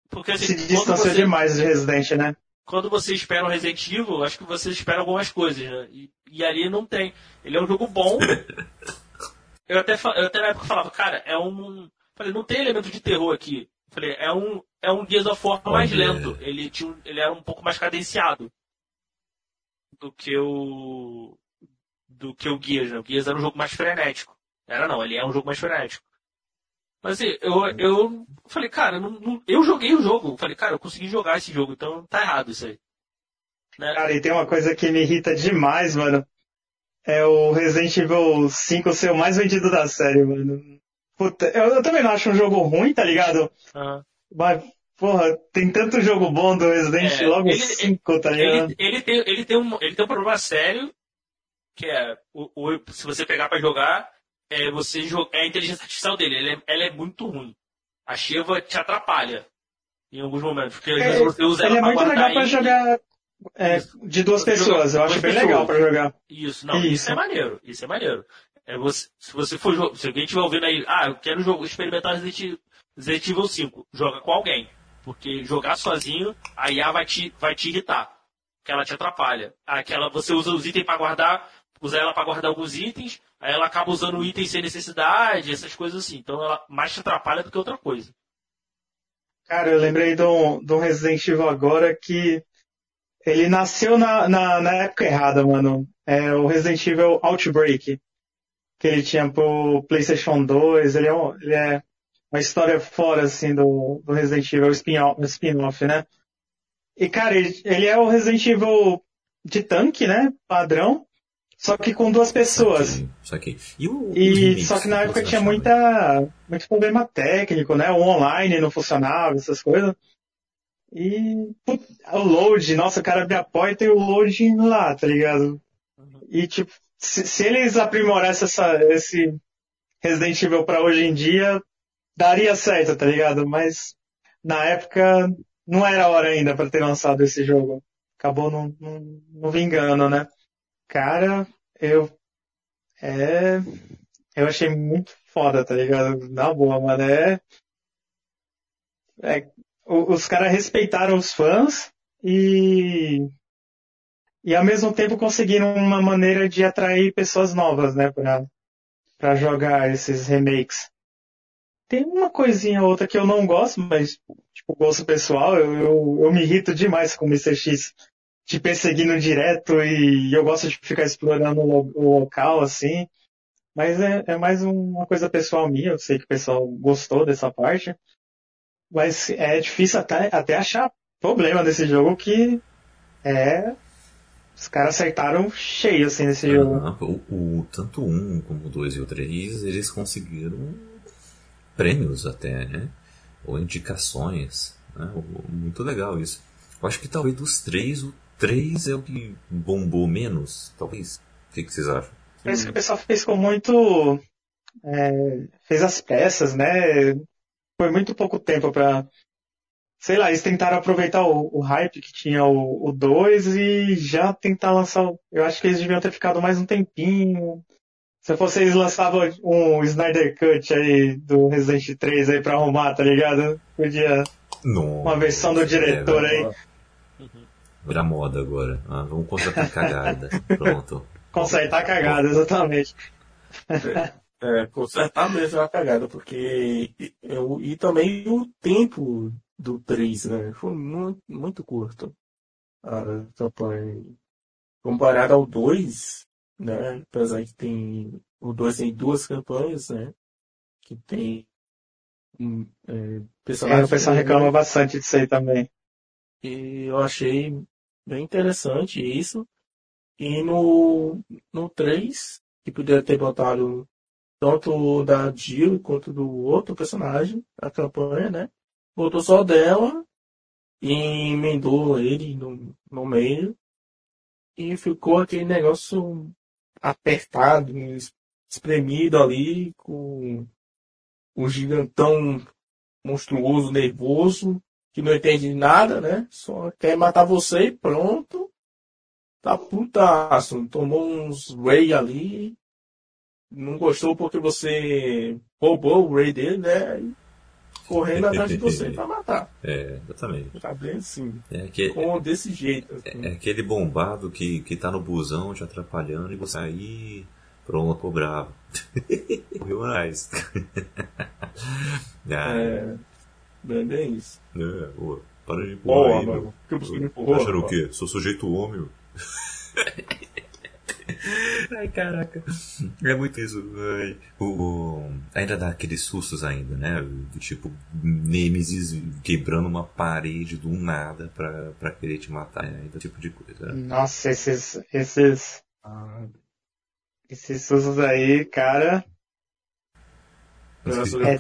porque assim, se distanciou você, demais de Resident, né? Quando você espera um Resident Evil, acho que você espera algumas coisas, né? E, e ali não tem. Ele é um jogo bom. <laughs> eu, até, eu até na época falava, cara, é um. Falei, não tem elemento de terror aqui. Falei, é um, é um Gears of War mais lento. Ele, tinha, ele era um pouco mais cadenciado do que o. do que o Gears, né? O Gears era um jogo mais frenético. Era não, ele é um jogo mais frenético. Mas assim, eu, eu falei, cara, não, não, eu joguei o jogo. Falei, cara, eu consegui jogar esse jogo, então tá errado isso aí. Né? Cara, e tem uma coisa que me irrita demais, mano. É o Resident Evil 5 ser o mais vendido da série, mano. Puta, eu, eu também não acho um jogo ruim, tá ligado? Uhum. Mas, porra, tem tanto jogo bom do Resident é, logo 5, tá ligado? Ele, ele, tem, ele, tem um, ele tem um problema sério, que é, o, o, se você pegar pra jogar, é, você é a inteligência artificial dele. Ela é, ela é muito ruim. A Shiva te atrapalha em alguns momentos. Porque às vezes você usa ela é muito legal pra jogar é, de duas pessoas. Eu acho bem pessoas. legal pra jogar. Isso, não, isso. isso é maneiro. Isso é maneiro. É você, se você for se alguém estiver ouvindo aí, ah, eu quero jogo, experimentar Resident, Resident Evil 5, joga com alguém. Porque jogar sozinho, a IA vai te, vai te irritar. Que ela te atrapalha. Aquela, você usa os itens para guardar, usa ela para guardar alguns itens, Aí ela acaba usando o item sem necessidade, essas coisas assim. Então ela mais te atrapalha do que outra coisa. Cara, eu lembrei de um, de um Resident Evil agora que ele nasceu na, na, na época errada, mano. É o Resident Evil Outbreak. Que ele tinha pro PlayStation 2. Ele é, um, ele é uma história fora, assim, do, do Resident Evil, spin-off, né? E, cara, ele, ele é o Resident Evil de tanque, né? Padrão. só que com duas pessoas. Só que, e, o, e só que na época tinha muita, muito problema técnico, né? O online não funcionava, essas coisas. E o load, nossa, o cara abre a porta e o load lá, tá ligado? E tipo, se, se eles aprimorassem essa, esse Resident Evil pra hoje em dia, daria certo, tá ligado? Mas na época não era hora ainda para ter lançado esse jogo. Acabou não, não, não vingando, né? Cara, eu. É. Eu achei muito foda, tá ligado? Na boa, mano. É. é os caras respeitaram os fãs e. E ao mesmo tempo conseguiram uma maneira de atrair pessoas novas, né? Pra, pra jogar esses remakes. Tem uma coisinha ou outra que eu não gosto, mas, tipo, gosto pessoal, eu, eu, eu me irrito demais com o Mr. X te perseguindo direto e eu gosto de ficar explorando o, local, assim. Mas é, é mais uma coisa pessoal minha, eu sei que o pessoal gostou dessa parte. Mas é difícil até, até achar problema desse jogo que é. Os caras acertaram cheio assim nesse jogo. o, o, tanto 1 como o 2 e o 3, eles conseguiram prêmios até, né? Ou indicações. Né? Muito legal isso. Eu acho que talvez dos três, o 3 é o que bombou menos, talvez. O que, que vocês acham? Parece que o pessoal fez com muito. É, fez as peças, né? Foi muito pouco tempo para Sei lá, eles tentaram aproveitar o, o hype que tinha o 2 e já tentar lançar. Eu acho que eles deviam ter ficado mais um tempinho. Se fosse eles lançavam um Snyder Cut aí do Resident 3 aí pra arrumar, tá ligado? Podia. Uma versão do diretor é, aí. Virar moda agora. Ah, vamos consertar cagada. <laughs> Pronto. Consertar cagada, exatamente. <laughs> É, é, consertar mesmo a cagada, porque. Eu, e também o tempo do 3, né? Foi muito, muito curto. A campanha. Comparado ao 2, né? Apesar que tem. O 2 tem duas campanhas, né? Que tem. Um, é, personagens. É, o pessoal reclama bastante disso aí também. E eu achei bem interessante isso. E no, no 3, que poderia ter botado tanto da Jill quanto do outro personagem, a campanha, né? Botou só dela e emendou ele no, no meio. E ficou aquele negócio apertado, espremido ali, com um gigantão monstruoso, nervoso, que não entende nada, né? Só quer matar você e pronto. Tá putaço. Tomou uns Ray ali. Não gostou porque você roubou o Ray dele, né? correndo atrás de você <laughs> pra matar. É, exatamente. Tá bem assim. É que, com, desse jeito. Assim. É, é, aquele bombado que, que tá no busão te atrapalhando e você aí. Pronto, tô bravo. <laughs> Viu mais? <laughs> é, bem isso. É, pô, para de empurrar oh, aí, meu. Que você me empurrou? Achando o quê? Sou sujeito homem, <laughs> Ai, caraca. É muito isso. O, o, ainda dá aqueles sustos ainda, né? Do tipo, Nemesis quebrando uma parede do nada pra, pra querer te matar. Né? Ainda tipo de coisa. Nossa, esses. Esses. Ah. Esses sustos aí, cara. Nossa, é,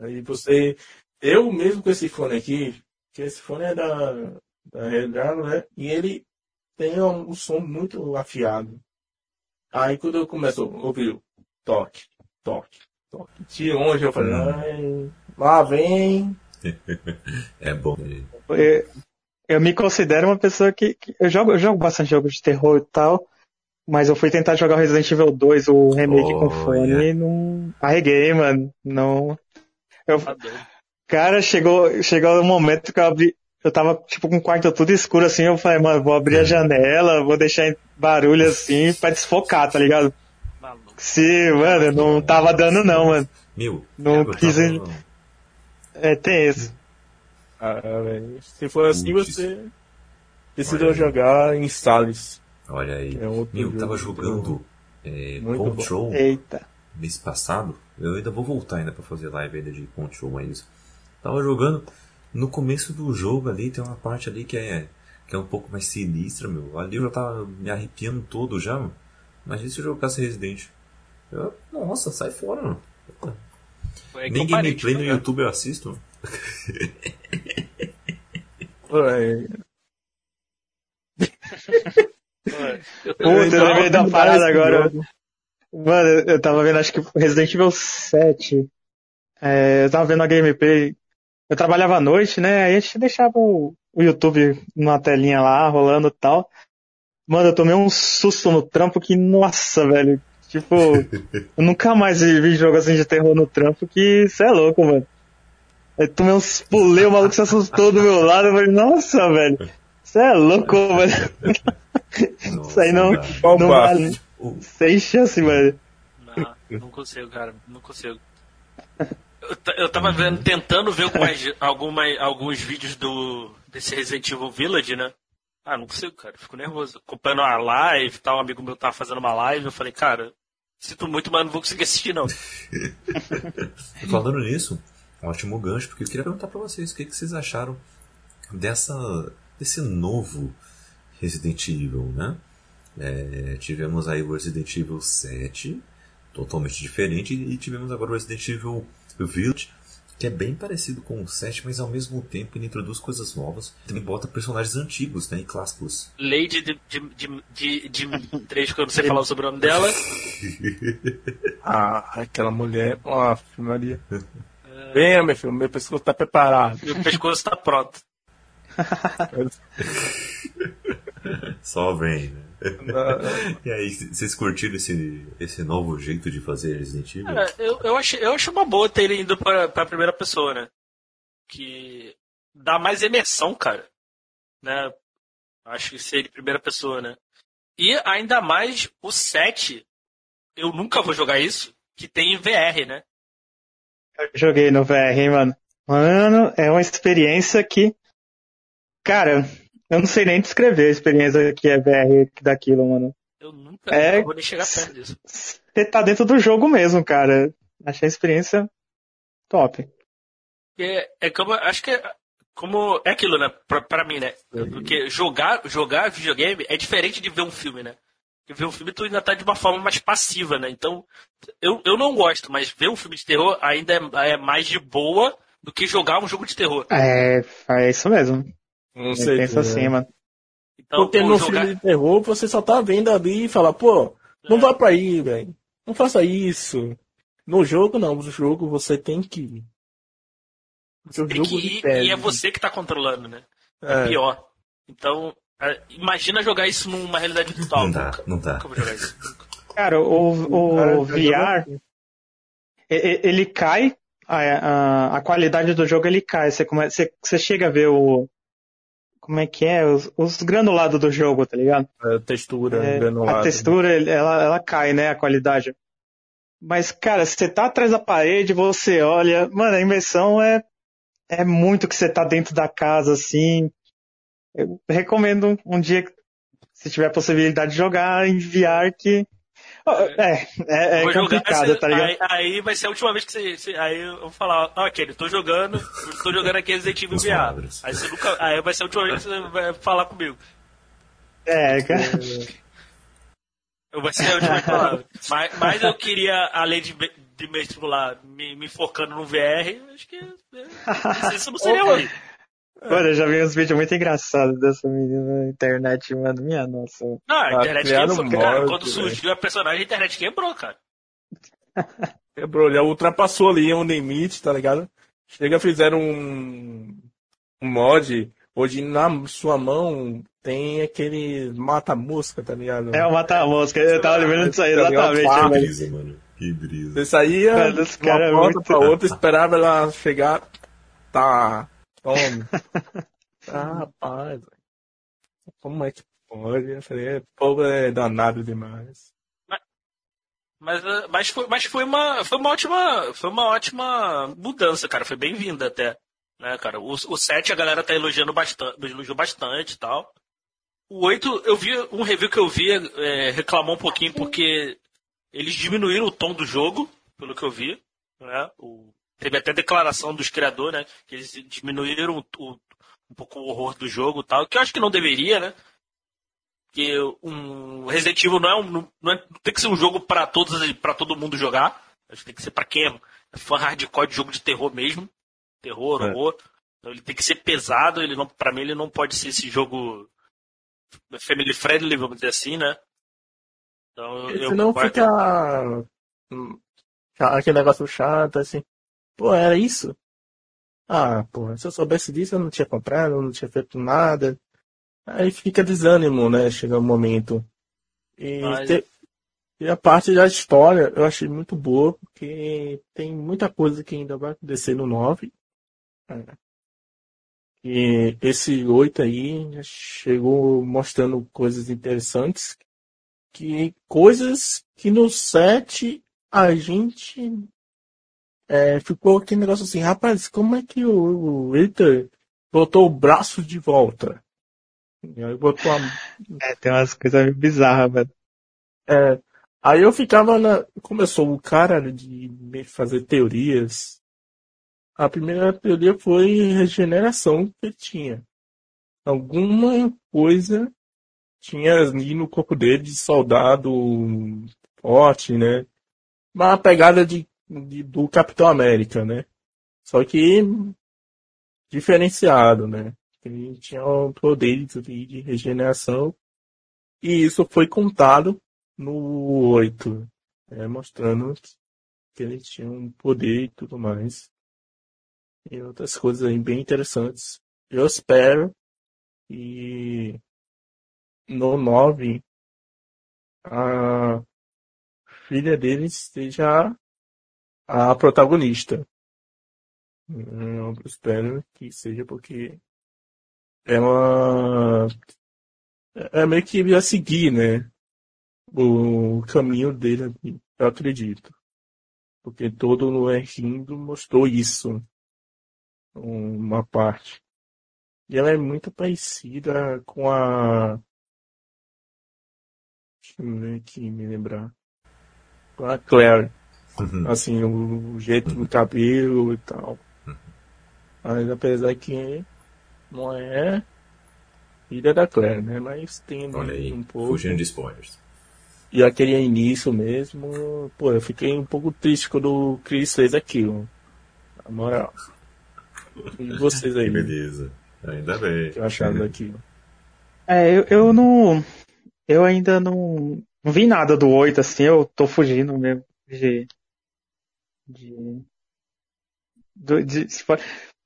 aí você. Eu mesmo com esse fone aqui, que esse fone é da, da Redrago, né? E ele tem um, um, som muito afiado. Aí quando eu começo a ouvir o toque, toque, toque, de onde eu falei, hum. lá vem. <laughs> é bom. Eu, eu me considero uma pessoa que, que, eu jogo, eu jogo bastante jogos de terror e tal. Mas eu fui tentar jogar o Resident Evil 2, o remake oh, com fone, yeah. e não arreguei, mano. Não. Eu... Cara, chegou, chegou um momento que eu abri, eu tava, tipo, com o quarto tudo escuro assim, eu falei, mano, vou abrir a janela, vou deixar barulho assim pra desfocar, tá ligado? Maluco. Se, mano, não tava dando não, mano. Mil. Não quis. Tava... É, tem isso. Ah, Se for assim, Putz. você precisa jogar em Salles. Olha aí. É Meu, tava jogando é, Control Eita. mês passado. Eu ainda vou voltar ainda pra fazer live ainda de Control, mas tava jogando. No começo do jogo ali tem uma parte ali que é que é um pouco mais sinistra, meu. Ali eu já tava me arrepiando todo já, mano. Imagina se eu jogasse Resident. Eu, nossa, sai fora, mano. Nem gameplay no YouTube eu assisto. Mano. <laughs> <laughs> Puta, eu lembrei da parada agora. Mano, eu tava vendo, acho que Resident Evil 7. É, eu tava vendo a gameplay. Eu trabalhava à noite, né? Aí a gente deixava o, o YouTube numa telinha lá, rolando e tal. Mano, eu tomei um susto no trampo que, nossa, velho. Tipo, <laughs> eu nunca mais vi jogo assim de terror no trampo que isso é louco, mano. Eu tomei uns pulei, o maluco se assustou do meu lado. Eu falei, nossa, velho. Você é louco, velho. Nossa, <laughs> isso aí não, não vale. Sem chance, velho. Não, não consigo, cara. Não consigo. Eu, tava vendo, tentando ver algumas, <laughs> algumas, alguns vídeos do, desse Resident Evil Village, né? Ah, não consigo, cara. Fico nervoso. Acompanhando a live e tal, um amigo meu tava fazendo uma live, eu falei, cara, sinto muito, mas não vou conseguir assistir, não. <laughs> Falando nisso, ótimo gancho, porque eu queria perguntar pra vocês o que, que vocês acharam dessa, desse novo Resident Evil, né? É, tivemos aí o Resident Evil 7, totalmente diferente, e tivemos agora o Resident Evil Village, que é bem parecido com o 7, mas ao mesmo tempo ele introduz coisas novas. Também bota personagens antigos, né, e clássicos. Lady de, de, de, de, de 3, que eu não sei falar sobre o nome dela. <laughs> ah, aquela mulher, ó, oh, Maria. Venha, meu filho, meu pescoço tá preparado. Meu pescoço tá pronto. <laughs> <laughs> Só vem, né? e aí, vocês curtiram esse, esse novo jeito de fazer Resident Evil? Cara, eu, eu, achei, eu achei uma boa ter ele indo pra, pra primeira pessoa, né? Que dá mais imersão, cara. Né? Acho que ser primeira pessoa, né? E ainda mais o 7, eu nunca vou jogar isso, que tem em VR, né? Eu joguei no VR, hein, mano. Mano, é uma experiência que. Cara, eu não sei nem descrever a experiência que é VR daquilo, mano. Eu nunca é, vou nem chegar perto disso. Você tá dentro do jogo mesmo, cara. Achei a experiência top. É, é como, acho que é, como é aquilo, né? Pra, pra mim, né? Porque jogar, jogar videogame é diferente de ver um filme, né? Porque ver um filme tu ainda tá de uma forma mais passiva, né? Então, eu, eu não gosto, mas ver um filme de terror ainda é, é mais de boa do que jogar um jogo de terror. É, é isso mesmo. Não sei. Pensa assim, mano. Então, Porque no jogar... filme de terror você só tá vendo ali e fala, pô, não é. vá pra aí, velho. Não faça isso. No jogo não, no jogo você tem que ir. Tem que ir e é você que tá controlando, né? É, é pior. Então, é, imagina jogar isso numa realidade virtual. Não dá, não dá. Cara, o, o VR, ele cai, a, a, a, qualidade do jogo ele cai. Você, come, você, você chega a ver o, como é que é? Os, os granulados do jogo, tá ligado? A textura, é, granulado. A textura, ela, ela cai, né? A qualidade. Mas, cara, você tá atrás da parede, você olha. Mano, a imersão é, é muito que você tá dentro da casa, assim. Eu recomendo um dia, se tiver possibilidade de jogar em VR, que é, é, é complicado, jogar, tá ligado? Aí, aí, vai ser a última vez que você. você aí eu vou falar, ó, aquele, tô jogando, tô jogando aqui Resident Evil VR. Aí você nunca. Aí vai ser a última vez que você vai falar comigo. É, cara. Vai ser a última palavra. Mas, mas eu queria, além de, de me, me, me focando no VR, acho que. Né, isso não seria ruim. Mano, eu já vi uns vídeos muito engraçados dessa menina na internet, mano. Minha nossa. Não, a internet quebrou, um cara. Quando surgiu a personagem, a internet quebrou, cara. <laughs> quebrou, já ultrapassou ali um limite, tá ligado? Chega, fizeram um, um mod. Hoje na sua mão tem aquele mata-mosca, tá ligado? É o mata-mosca, eu tava lembrando disso aí, tá exatamente. Que brisa, mano. Que brisa. Você saía mano, uma é porta muito... pra <laughs> outra, esperava ela chegar, tá Tome. <laughs> ah, rapaz. Como é que pode? Eu falei, povo é danado demais. Mas, mas, mas, foi, mas foi, uma, foi, uma ótima, foi uma ótima mudança, cara. Foi bem-vinda até. Né, cara? O, o 7 a galera tá elogiando bastante, elogiou bastante e tal. O 8, eu vi um review que eu vi, é, reclamou um pouquinho porque eles diminuíram o tom do jogo, pelo que eu vi. Né? O, Teve até declaração dos criadores, né? Que eles diminuíram o, um pouco o horror do jogo e tal, que eu acho que não deveria, né? Porque um Resident Evil não é um. Não, é, não tem que ser um jogo para todos para todo mundo jogar. Acho que tem que ser para quem é fã hardcore de jogo de terror mesmo. Terror, é. horror. Então ele tem que ser pesado, ele não, pra mim ele não pode ser esse jogo family friendly, vamos dizer assim, né? Então, eu, Senão fica hum, aquele negócio chato, assim. Pô, era isso? Ah, pô, se eu soubesse disso eu não tinha comprado, eu não tinha feito nada. Aí fica desânimo, né? Chega um momento. E, Mas... te... e a parte da história eu achei muito boa, porque tem muita coisa que ainda vai acontecer no 9. E esse 8 aí chegou mostrando coisas interessantes. Que coisas que no 7 a gente é, ficou aquele negócio assim, rapaz, como é que o, o Eiter botou o braço de volta? E aí botou a... <laughs> É, tem umas coisas meio bizarras, velho. É, aí eu ficava na. Começou o cara de fazer teorias a primeira teoria foi regeneração que ele tinha. Alguma coisa tinha ali no corpo dele de soldado forte, né? Uma pegada de, de, do Capitão América, né? Só que diferenciado, né? Ele tinha um poder de regeneração. E isso foi contado no 8, né? mostrando que ele tinha um poder e tudo mais e outras coisas aí bem interessantes. Eu espero que no 9 a filha dele seja a protagonista. Eu espero que seja porque ela é meio que ia seguir, né? O caminho dele, eu acredito. Porque todo o Rindo mostrou isso uma parte. E ela é muito parecida com a. Deixa eu ver aqui, me lembrar. Com a Claire. Uhum. Assim, o, jeito do cabelo e tal. Uhum. Mas apesar que não é filha da Claire, né? Mas tem Olha aí, um pouco. Fugindo de spoilers. E aquele início mesmo, pô, eu fiquei um pouco triste quando o Chris fez aquilo. Na moral. E vocês aí? <laughs> Beleza. Ainda bem. Que acharam daquilo? É, eu, eu não. Eu ainda não, não vi nada do 8, assim, eu tô fugindo mesmo de. De. de, de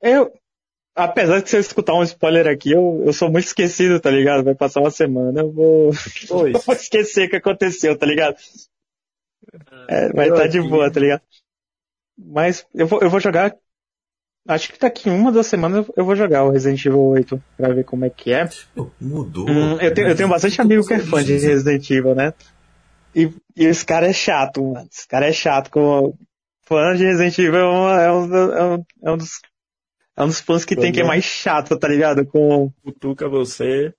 eu. Apesar de você escutar um spoiler aqui, eu, eu sou muito esquecido, tá ligado? Vai passar uma semana, eu vou, <laughs> eu vou esquecer o que aconteceu, tá ligado? É, vai estar tá de boa, tá ligado? Mas eu vou, eu vou jogar Acho que daqui uma duas semanas eu vou jogar o Resident Evil 8 pra ver como é que é. Mudou. Hum, eu, tenho, eu tenho bastante amigo que é fã de Resident Evil, né? E, e esse cara é chato, mano. Esse cara é chato. Com, fã de Resident Evil é um, é um, é um, é um dos. É um dos fãs que tem que é mais chato, tá ligado? Com. Cutuca você.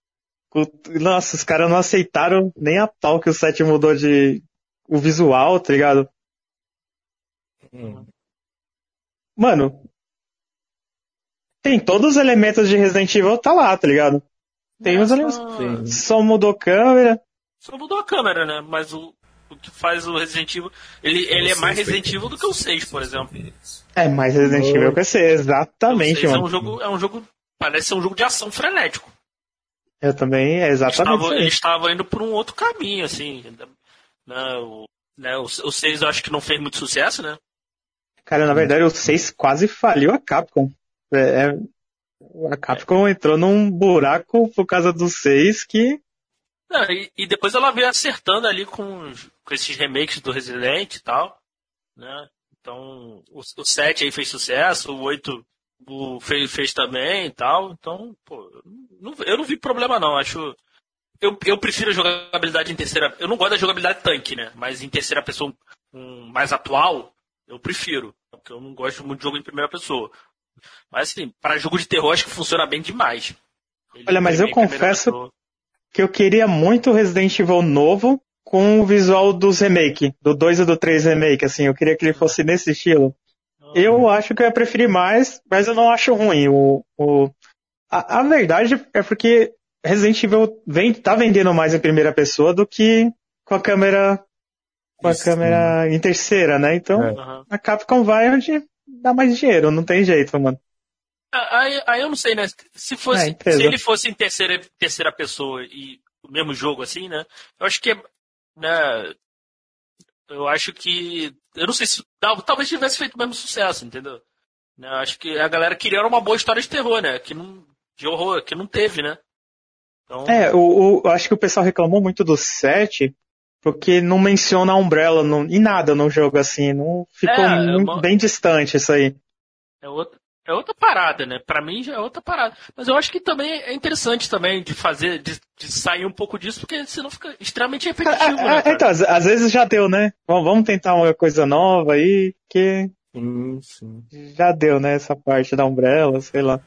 Nossa, os caras não aceitaram nem a pau que o 7 mudou de. o visual, tá ligado? Hum. Mano, tem todos os elementos de Resident Evil, tá lá, tá ligado? Tem os elementos. Só mudou câmera. Só mudou a câmera, né? Mas o, o que faz o Resident Evil. Ele, ele é mais Resident Evil do que o 6, por exemplo. É mais Resident Evil que o 6, exatamente, mano. É um, jogo, é um jogo. Parece ser um jogo de ação frenético. Eu também, é exatamente. Ele estava, indo por um outro caminho, assim. Né, o, né, o, o 6 eu acho que não fez muito sucesso, né? Cara, na verdade o 6 quase faliu a Capcom. É, é, a Capcom entrou num buraco por causa do 6 que. Não, e, e, depois ela veio acertando ali com, com esses remakes do Resident e tal. Né? Então, o, o 7 aí fez sucesso, o 8 o, fez, fez também e tal. Então, pô, não, eu não vi problema não. Acho. Eu, eu prefiro a jogabilidade em terceira. Eu não gosto da jogabilidade tanque, né? Mas em terceira pessoa um, mais atual, eu prefiro. Porque eu não gosto muito de jogo em primeira pessoa. Mas assim, para jogo de terror acho que funciona bem demais. Ele Olha, mas eu confesso que eu queria muito Resident Evil novo com o visual dos remake, do 2 e do 3 remake, assim, eu queria que ele fosse nesse estilo. Eu acho que eu ia preferir mais, mas eu não acho ruim o, o A, a verdade é porque Resident Evil vem, tá vendendo mais em primeira pessoa do que com a câmera com a Isso, câmera sim. em terceira, né? Então é. a Capcom vai onde dá mais dinheiro, não tem jeito, mano. Ah, aí, aí eu não sei, né? Se fosse, é, se ele fosse em terceira, terceira pessoa e o mesmo jogo assim, né? Eu acho que né, eu acho que eu não sei se talvez tivesse feito o mesmo sucesso, entendeu? Eu acho que a galera queria uma boa história de terror, né? Que não de horror, que não teve, né? Então... É, o, o, acho que o pessoal reclamou muito do 7 porque não menciona a Umbrella no, em nada no jogo, assim. Não ficou é, é uma... bem distante isso aí. É outra, é outra parada, né? Pra mim já é outra parada. Mas eu acho que também é interessante também de fazer, de, de sair um pouco disso, porque senão fica extremamente repetitivo, é, né? É, então, às, às, vezes já deu, né? Vamos tentar uma coisa nova aí, que. Sim, sim. Já deu, né? Essa parte da Umbrella, sei lá.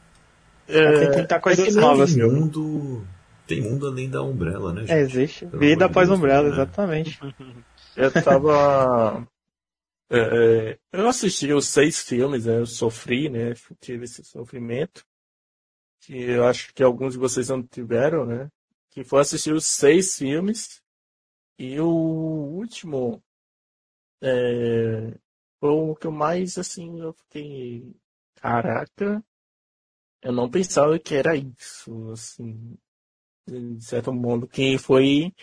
É, tem que tentar coisas novas. Mundo tem mundo além da Umbrella, né? Gente? É, existe. Pelo Vida após Deus, Umbrella, né? exatamente. Eu tava. É, é, eu assisti os seis filmes, né? Eu sofri, né? Tive esse sofrimento. Que eu acho que alguns de vocês não tiveram, né? Que foi assistir os seis filmes. E o último. É, foi o que eu mais, assim, eu fiquei. Caraca, eu não pensava que era isso, assim de certo modo, que foi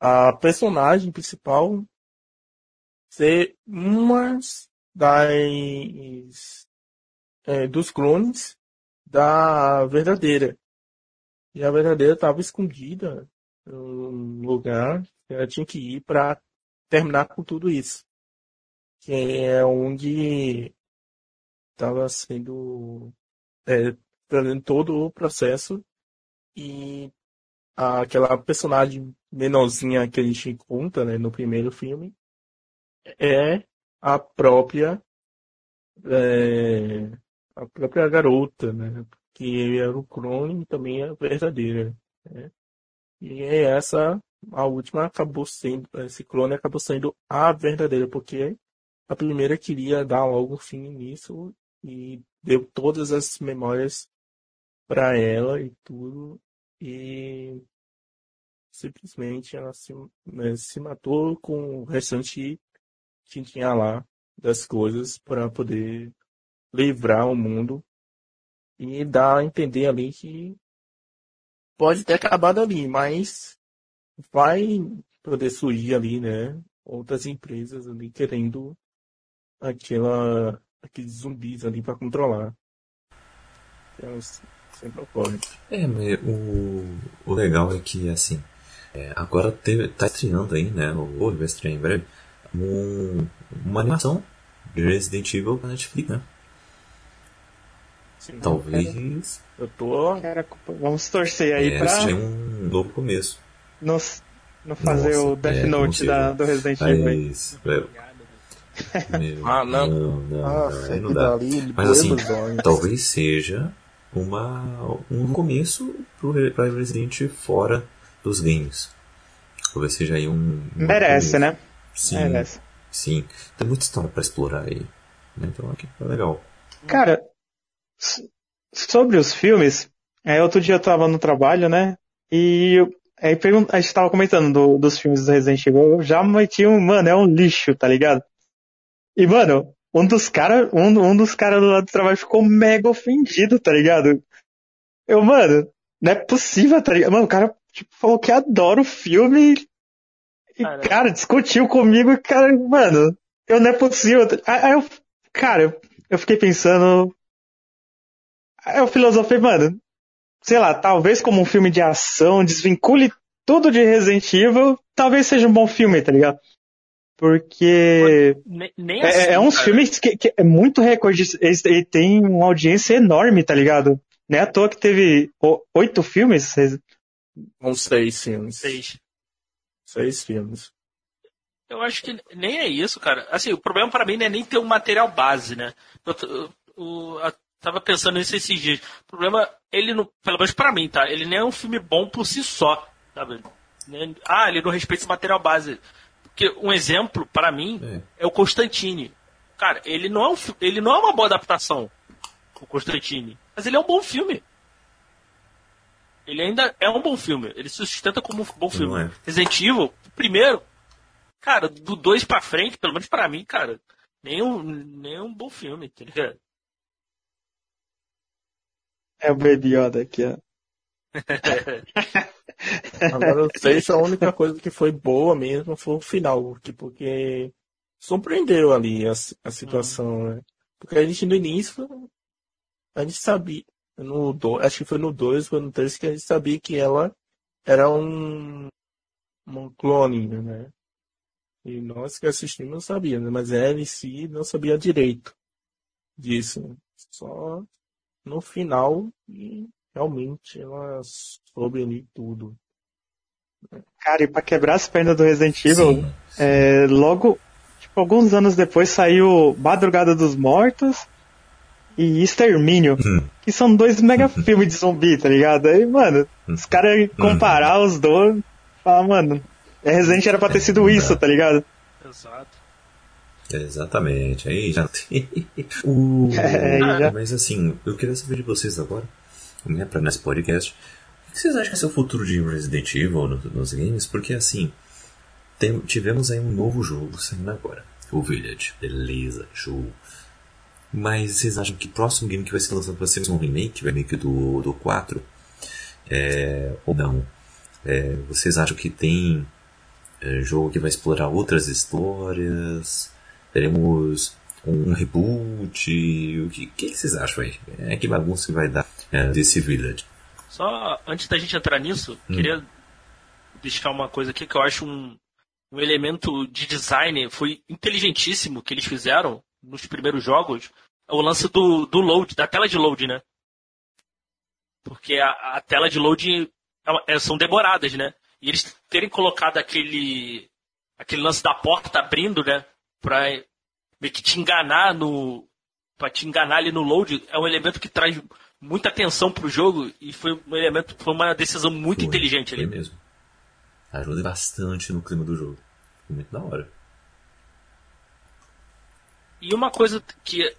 a personagem principal ser uma das é, dos clones da verdadeira. E a verdadeira estava escondida no lugar ela tinha que ir para terminar com tudo isso. Que é onde estava sendo é, todo o processo e aquela personagem menorzinha que a gente encontra né, no primeiro filme é a própria é, a própria garota, né? Que era o clone e também é verdadeira. Né? E é essa a última acabou sendo esse clone acabou sendo a verdadeira porque a primeira queria dar logo fim nisso e deu todas as memórias para ela e tudo. E simplesmente ela se, né, se matou com o restante tinha lá das coisas para poder livrar o mundo e dar a entender ali que pode ter acabado ali, mas vai poder surgir ali, né? Outras empresas ali querendo aquela, aqueles zumbis ali para controlar. Então, sempre ocorre. É, o, o legal é que, assim, é, agora teve, tá estreando aí, né, ou vai estrear em breve, um, uma animação de Resident Evil na Netflix, né? Sim, Talvez. Eu tô. Cara, vamos torcer aí é, pra. Esse é um novo começo. Nos, no fazer Nossa, o Death é, Note da, do Resident Evil. Meu, ah, não. Não, não, Nossa, não, não dá. Mas assim, talvez seja uma, um começo para Resident fora dos games. Talvez seja aí um. um Merece, começo. né? Sim. Merece. Sim. Tem muita história para explorar aí. Né? Então aqui é legal. Cara, sobre os filmes, é, outro dia eu tava no trabalho, né? E aí a gente tava comentando do, dos filmes do Resident Evil, eu já meti um, mano, é um lixo, tá ligado? E, mano, um dos caras, um, um dos caras do lado do trabalho ficou mega ofendido, tá ligado? Eu, mano, não é possível, tá ligado? Mano, o cara tipo, falou que adora o filme e, cara, cara discutiu comigo e, cara, mano, eu não é possível. Aí eu, cara, eu fiquei pensando. Aí eu filosofei, mano, sei lá, talvez como um filme de ação, desvincule tudo de Resident Evil, talvez seja um bom filme, tá ligado? Porque nem, nem é, assim, é, é uns cara. filmes que, que, é muito recorde e tem uma audiência enorme, tá ligado? Não é à toa que teve oito filmes. Uns seis filmes. Seis. Seis filmes. Eu acho que nem é isso, cara. Assim, o problema para mim não é nem ter um material base, né? Eu, eu, eu, eu tava pensando nisso esses dias. O problema, ele não, pelo menos pra mim, tá? Ele nem é um filme bom por si só, sabe? Ah, ele não respeita esse material base. Porque um exemplo, para mim, é. é. o Constantine. Cara, ele não é, um, ele não é uma boa adaptação, o Constantine. Mas ele é um bom filme. Ele ainda é um bom filme. Ele se sustenta como um bom filme. É. Resident Evil, primeiro, cara, do 2 pra frente, pelo menos para mim, cara, nem um, nem um bom filme, tá ligado? É o Baby Yoda aqui, ó. <laughs> Agora, eu sei se a única coisa que foi boa mesmo foi o final, porque surpreendeu ali a, a situação, uhum. né? Porque a gente no início, a gente sabia, no do, acho que foi no 2, foi no 3 que a gente sabia que ela era um, um clone, né? E nós que assistimos não sabíamos, né? mas ela em si não sabia direito disso. Só no final e realmente ela soube ali tudo. Cara, e pra quebrar as pernas do Resident Evil, é, logo, tipo, alguns anos depois saiu Madrugada dos Mortos e Extermínio, hum. que são dois mega filmes de zumbi, tá ligado? Aí, mano, hum. os caras comparar hum. os dois, falar, mano, Resident era pra ter sido isso, tá ligado? Exato. Exatamente, aí já tem. uh, <laughs> é, já... Mas assim, eu queria saber de vocês agora, né, pra nesse podcast, o que vocês acham que é o futuro de Resident Evil nos, nos games? Porque assim, tem, tivemos aí um novo jogo saindo agora, o Village, beleza, jogo. Mas vocês acham que o próximo game que vai ser lançado vai ser um remake, remake do, do 4? É, ou não? É, vocês acham que tem é, jogo que vai explorar outras histórias? Teremos um, um reboot? O que, que, vocês acham aí? É, que bagunça que vai dar é, desse Village? Só antes da gente entrar nisso, hum. queria deixar uma coisa aqui que eu acho um, um elemento de design foi inteligentíssimo que eles fizeram nos primeiros jogos, é o lance do, do load, da tela de load, né? Porque a, a tela de load é, é, são demoradas, né? E eles terem colocado aquele aquele lance da porta abrindo, né? Pra meio que te enganar no. Pra te enganar ali no load, é um elemento que traz muita atenção pro jogo e foi um elemento, foi uma decisão muito foi, inteligente ali. Foi mesmo. Ajuda bastante no clima do jogo. Foi muito da hora. E uma coisa que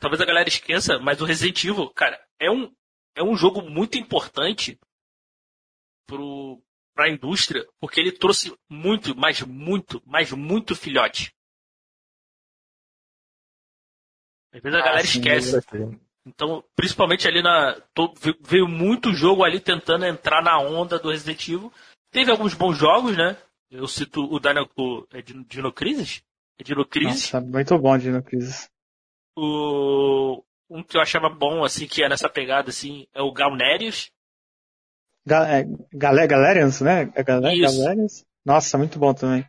talvez a galera esqueça, mas o Resident Evil, cara, é um, é um jogo muito importante pro, pra indústria, porque ele trouxe muito, mas muito, mas muito filhote. Às vezes a ah, galera sim, esquece. Então, principalmente ali na. veio muito jogo ali tentando entrar na onda do Resident Evil. Teve alguns bons jogos, né? Eu cito o Dino, o, é Dino Crisis? Dino Crisis. Nossa, muito bom Dino Crisis. O, um que eu achava bom, assim, que é nessa pegada, assim, é o Galnerius. Ga é, Galé, Galerians, né? É Galé, Galerians? Nossa, muito bom também.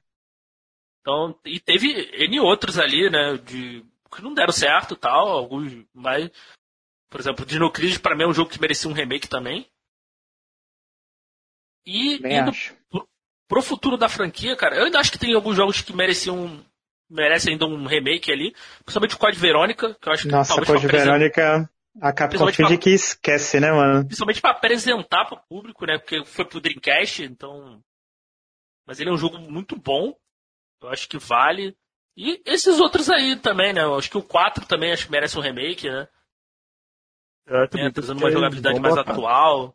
Então, e teve N outros ali, né, de, que não deram certo tal, alguns mais. Por exemplo, Dino Crisis pra mim é um jogo que merecia um remake também. E Bem indo pro, pro futuro da franquia, cara, eu ainda acho que tem alguns jogos que mereciam merece ainda um remake ali, principalmente o Code Verônica, que eu acho que Nossa, talvez Code Verônica, a Capcom finge que esquece, né, mano? Principalmente para apresentar pro público, né, porque foi pro Dreamcast, então... Mas ele é um jogo muito bom, eu acho que vale. E esses outros aí também, né, eu acho que o 4 também acho que merece um remake, né? É, é trazendo uma jogabilidade mais atual.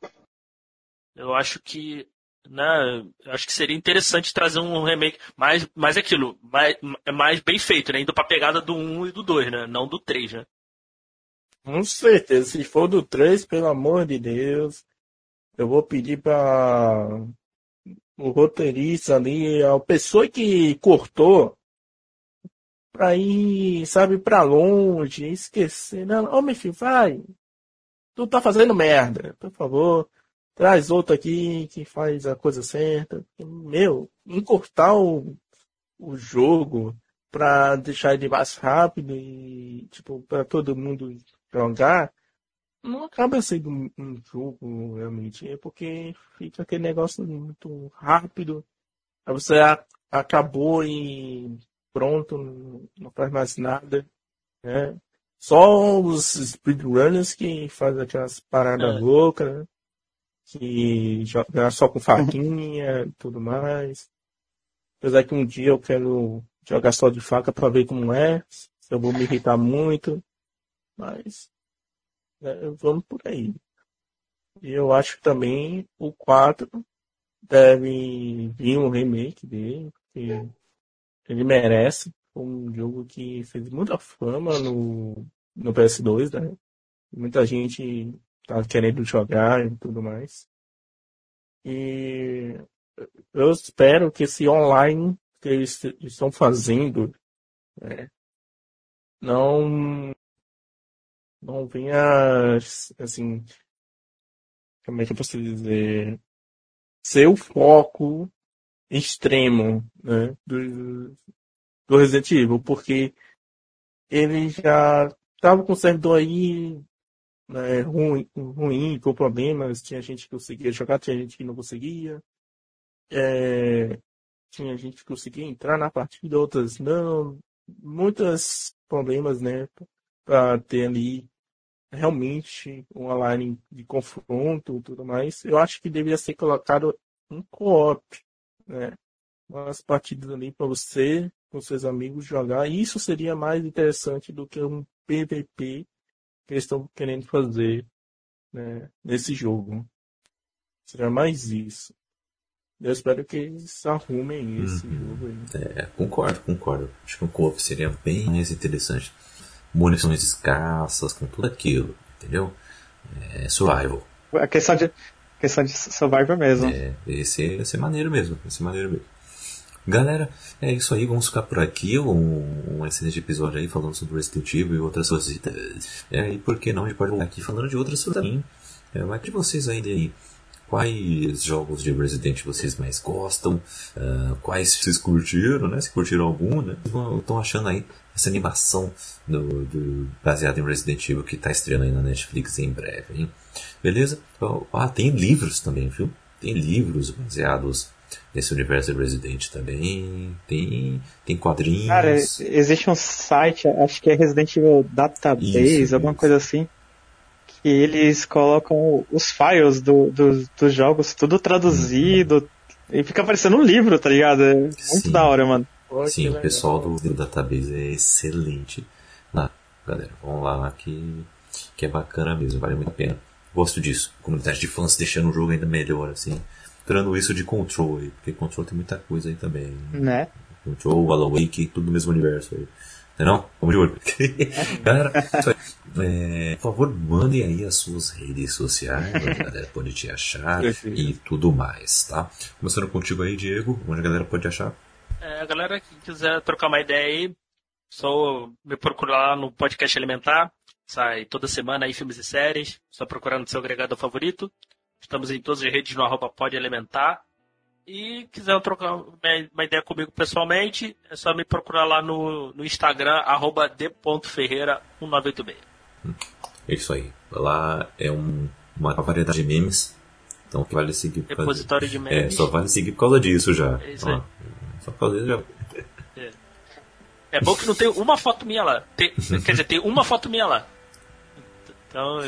Eu acho que né, acho que seria interessante trazer um remake mais, mais aquilo, mais, mais bem feito, né? Indo pra pegada do 1 e do 2, né? Não do 3, né? Com certeza. Se for do 3, pelo amor de Deus, eu vou pedir pra o roteirista ali, a pessoa que cortou, pra ir, sabe, pra longe, esquecer. Não, ô meu filho, vai. Tu tá fazendo merda, por favor traz outro aqui que faz a coisa certa. Meu, encurtar o, o jogo para deixar ele mais rápido e, tipo, para todo mundo jogar, não acaba sendo um, um jogo realmente. É porque fica aquele negócio muito rápido. Aí você a, acabou e pronto, não faz mais nada. Né? Só os speedrunners que fazem aquelas paradas é. loucas, né? Que joga só com faquinha e tudo mais. Apesar que um dia eu quero jogar só de faca para ver como é, se eu vou me irritar muito. Mas é, vamos por aí. E eu acho que também o 4 deve vir um remake dele, porque ele merece. Foi um jogo que fez muita fama no, no PS2, né? Muita gente tá querendo jogar e tudo mais. E eu espero que esse online que eles estão fazendo né, não não venha assim como é que eu posso dizer ser o foco extremo né, do, do Resident Evil, porque ele já estava com o servidor aí né, ruim, ruim, com problemas, tinha gente que conseguia jogar, tinha gente que não conseguia. É, tinha gente que conseguia entrar na partida, outras não. Muitos problemas, né? Para ter ali realmente uma line de confronto e tudo mais. Eu acho que deveria ser colocado um co-op, né? Umas partidas ali para você, com seus amigos jogar. Isso seria mais interessante do que um PVP que eles estão querendo fazer né, nesse jogo. Seria mais isso. Eu espero que eles arrumem esse uhum. jogo aí. É, concordo, concordo. Acho que um co-op seria bem mais interessante. Munições escassas, com tudo aquilo, entendeu? É, survival. A questão de, questão de survival mesmo. É, esse ia ser maneiro mesmo. Esse maneiro mesmo. Galera, é isso aí, vamos ficar por aqui. Um, um excelente episódio aí falando sobre Resident Evil e outras coisas. É, e por que não? A gente pode aqui falando de outras coisas também. É, mas de vocês aí quais jogos de Resident vocês mais gostam, uh, quais vocês curtiram, né? Se curtiram algum, né? Estão achando aí essa animação do, do, baseada em Resident Evil que está estreando aí na Netflix em breve, hein? Beleza? Ah, tem livros também, viu? Tem livros baseados nesse universo de Resident também. Tem, tem quadrinhos. Cara, existe um site, acho que é Resident Evil Database, isso, alguma isso. coisa assim que eles colocam os files do, do, dos jogos tudo traduzido uhum. e fica parecendo um livro, tá ligado? É muito Sim. da hora, mano. Sim, o pessoal do, do database é excelente. Lá, galera, vamos lá que, que é bacana mesmo, vale muito a pena. Gosto disso. Comunidade de fãs deixando o jogo ainda melhor, assim. Tirando isso de Control aí, porque Control tem muita coisa aí também. Né? Control, Alan Wake, tudo no mesmo universo aí. Não? Vamos de olho. <laughs> Galera, é, por favor, mandem aí as suas redes sociais, onde a galera pode te achar e tudo mais, tá? Começando contigo aí, Diego, onde a galera pode achar? É, a galera que quiser trocar uma ideia aí, só me procurar lá no podcast Elementar. Sai toda semana aí filmes e séries. Só procurar no seu agregador favorito. Estamos em todas as redes no arroba pode elementar. E quiser trocar uma ideia comigo pessoalmente, é só me procurar lá no, no Instagram, arroba d.ferreira1986. É isso aí. Lá é um, uma variedade de memes. Então que vale seguir. Repositório de memes. É, só vale seguir por causa disso já. É isso aí. só por causa disso já. É. é bom que não tem uma foto minha lá. Tem, quer dizer, tem uma foto minha lá. Então,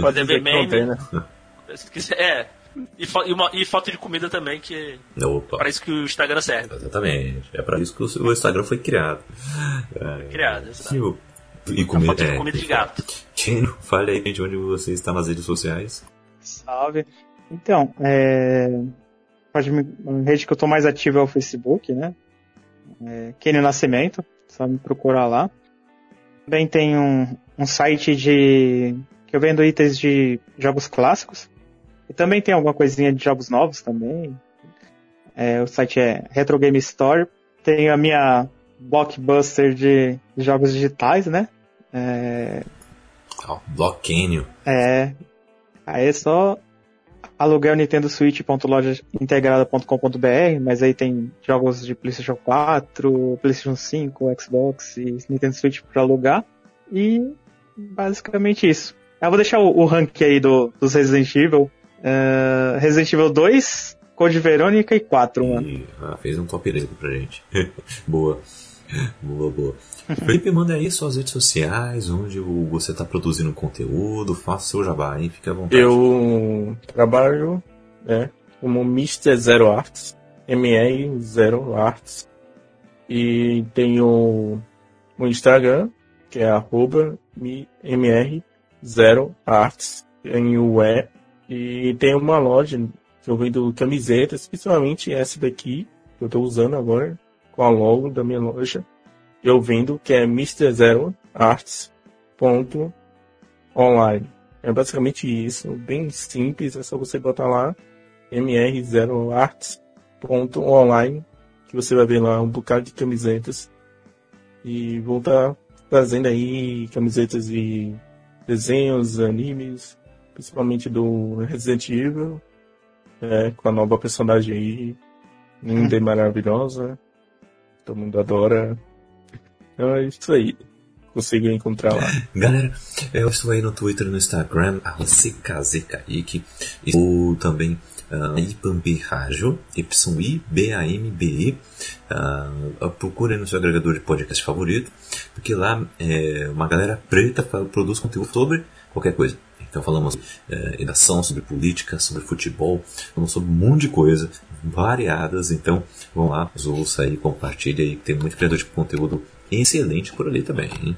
pode ver meme. Né? Se quiser, é, e, fo e, uma, e, foto de comida também, que Opa. para isso que o Instagram serve. Exatamente. É para isso que o Instagram foi criado. Foi criado, exatamente. E comida, foto de é, comida de gato. Quem fale aí, gente, onde você está nas redes sociais. Salve. Então, é... a rede que eu estou mais ativo é o Facebook, né? É Kenny Nascimento, só me procurar lá. Também tem um, um site de que eu vendo itens de jogos clássicos. E também tem alguma coisinha de jogos novos também. É, o site é Retro Game Store. Tem a minha blockbuster de jogos digitais, né? É... Oh, Blockânio. É. Aí é só aluguel Nintendo Switch.lojaintegrada.com.br, mas aí tem jogos de PlayStation 4, PlayStation 5, Xbox e Nintendo Switch para alugar. E basicamente isso. Eu vou deixar o, o rank aí do, dos Resident Evil. Uh, Resident Evil 2, Code Verônica e 4, mano. E, ah, fez um top 10 pra gente. <laughs> boa. Boa, boa. Felipe, manda aí suas redes sociais, onde você está produzindo conteúdo, faça seu jabá aí, fica à vontade. Eu trabalho né, como Mr. Zero Arts, MR Zero Arts, e tenho o Instagram, que é arroba MR Zero Arts, em o E E tem uma loja que eu vendo camisetas, principalmente essa daqui, que eu estou usando agora, com a logo da minha loja. Eu vendo, que é Mr. Zero Arts.online. É basicamente isso, bem simples, é só você botar lá mr0arts.online que você vai ver lá um bocado de camisetas e vou estar tá trazendo aí camisetas de desenhos, animes, principalmente do Resident Evil, é, com a nova personagem aí, linda e maravilhosa, todo mundo adora. Então é isso aí consigo encontrar lá. <laughs> Galera, eu estou aí no Twitter e no Instagram, CKZKaique. Estou também uh, Ipambe Rádio, Y-I-B-A-M-B-E. Uh, procure no seu agregador de podcast favorito, porque lá é uma galera preta produz conteúdo sobre qualquer coisa. Então falamos é, redação, sobre política, sobre futebol, falamos sobre um monte de coisa, variadas. Então vão lá, ouça aí, compartilhe aí, tem muito criador de conteúdo excelente por ali também. Hein?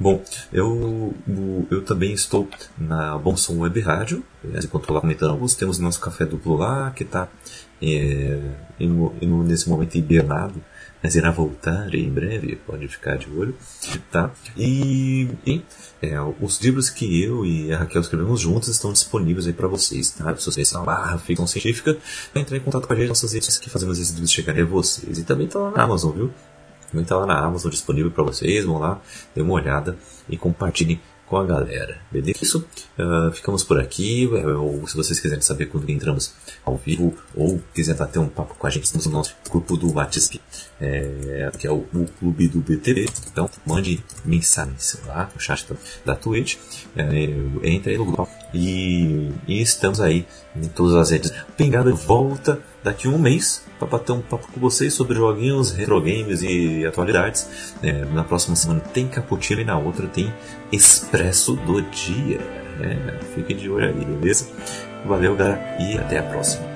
Bom, eu, eu também estou na Bom Som Web Rádio, enquanto lá comentando, temos nosso café duplo lá, que está é, nesse momento hibernado, mas irá voltar em breve, pode ficar de olho, tá? E, e é, os livros que eu e a Raquel escrevemos juntos estão disponíveis aí para vocês, tá? Se vocês na barra ficção científica, entrar em contato com a gente nossas redes que fazemos esses livros chegarem a vocês. E também está lá na Amazon, viu? Também está lá na Amazon disponível para vocês. Vão lá, dê uma olhada e compartilhem com a galera. Beleza? Isso, uh, ficamos por aqui. Ou se vocês quiserem saber quando entramos ao vivo ou quiserem bater um papo com a gente, estamos no nosso grupo do WhatsApp, é, que é o, o, Clube do BTV. Então, mande mensagens lá no chat da Twitch. É, entre aí no grupo. E, e, estamos aí em todas as redes. Pingado volta daqui a um mês para bater um papo com vocês sobre joguinhos, retro games e atualidades. É, na próxima semana tem Cappuccino e na outra tem Expresso do Dia. É, fiquem de olho aí, beleza? Valeu, galera, e até a próxima.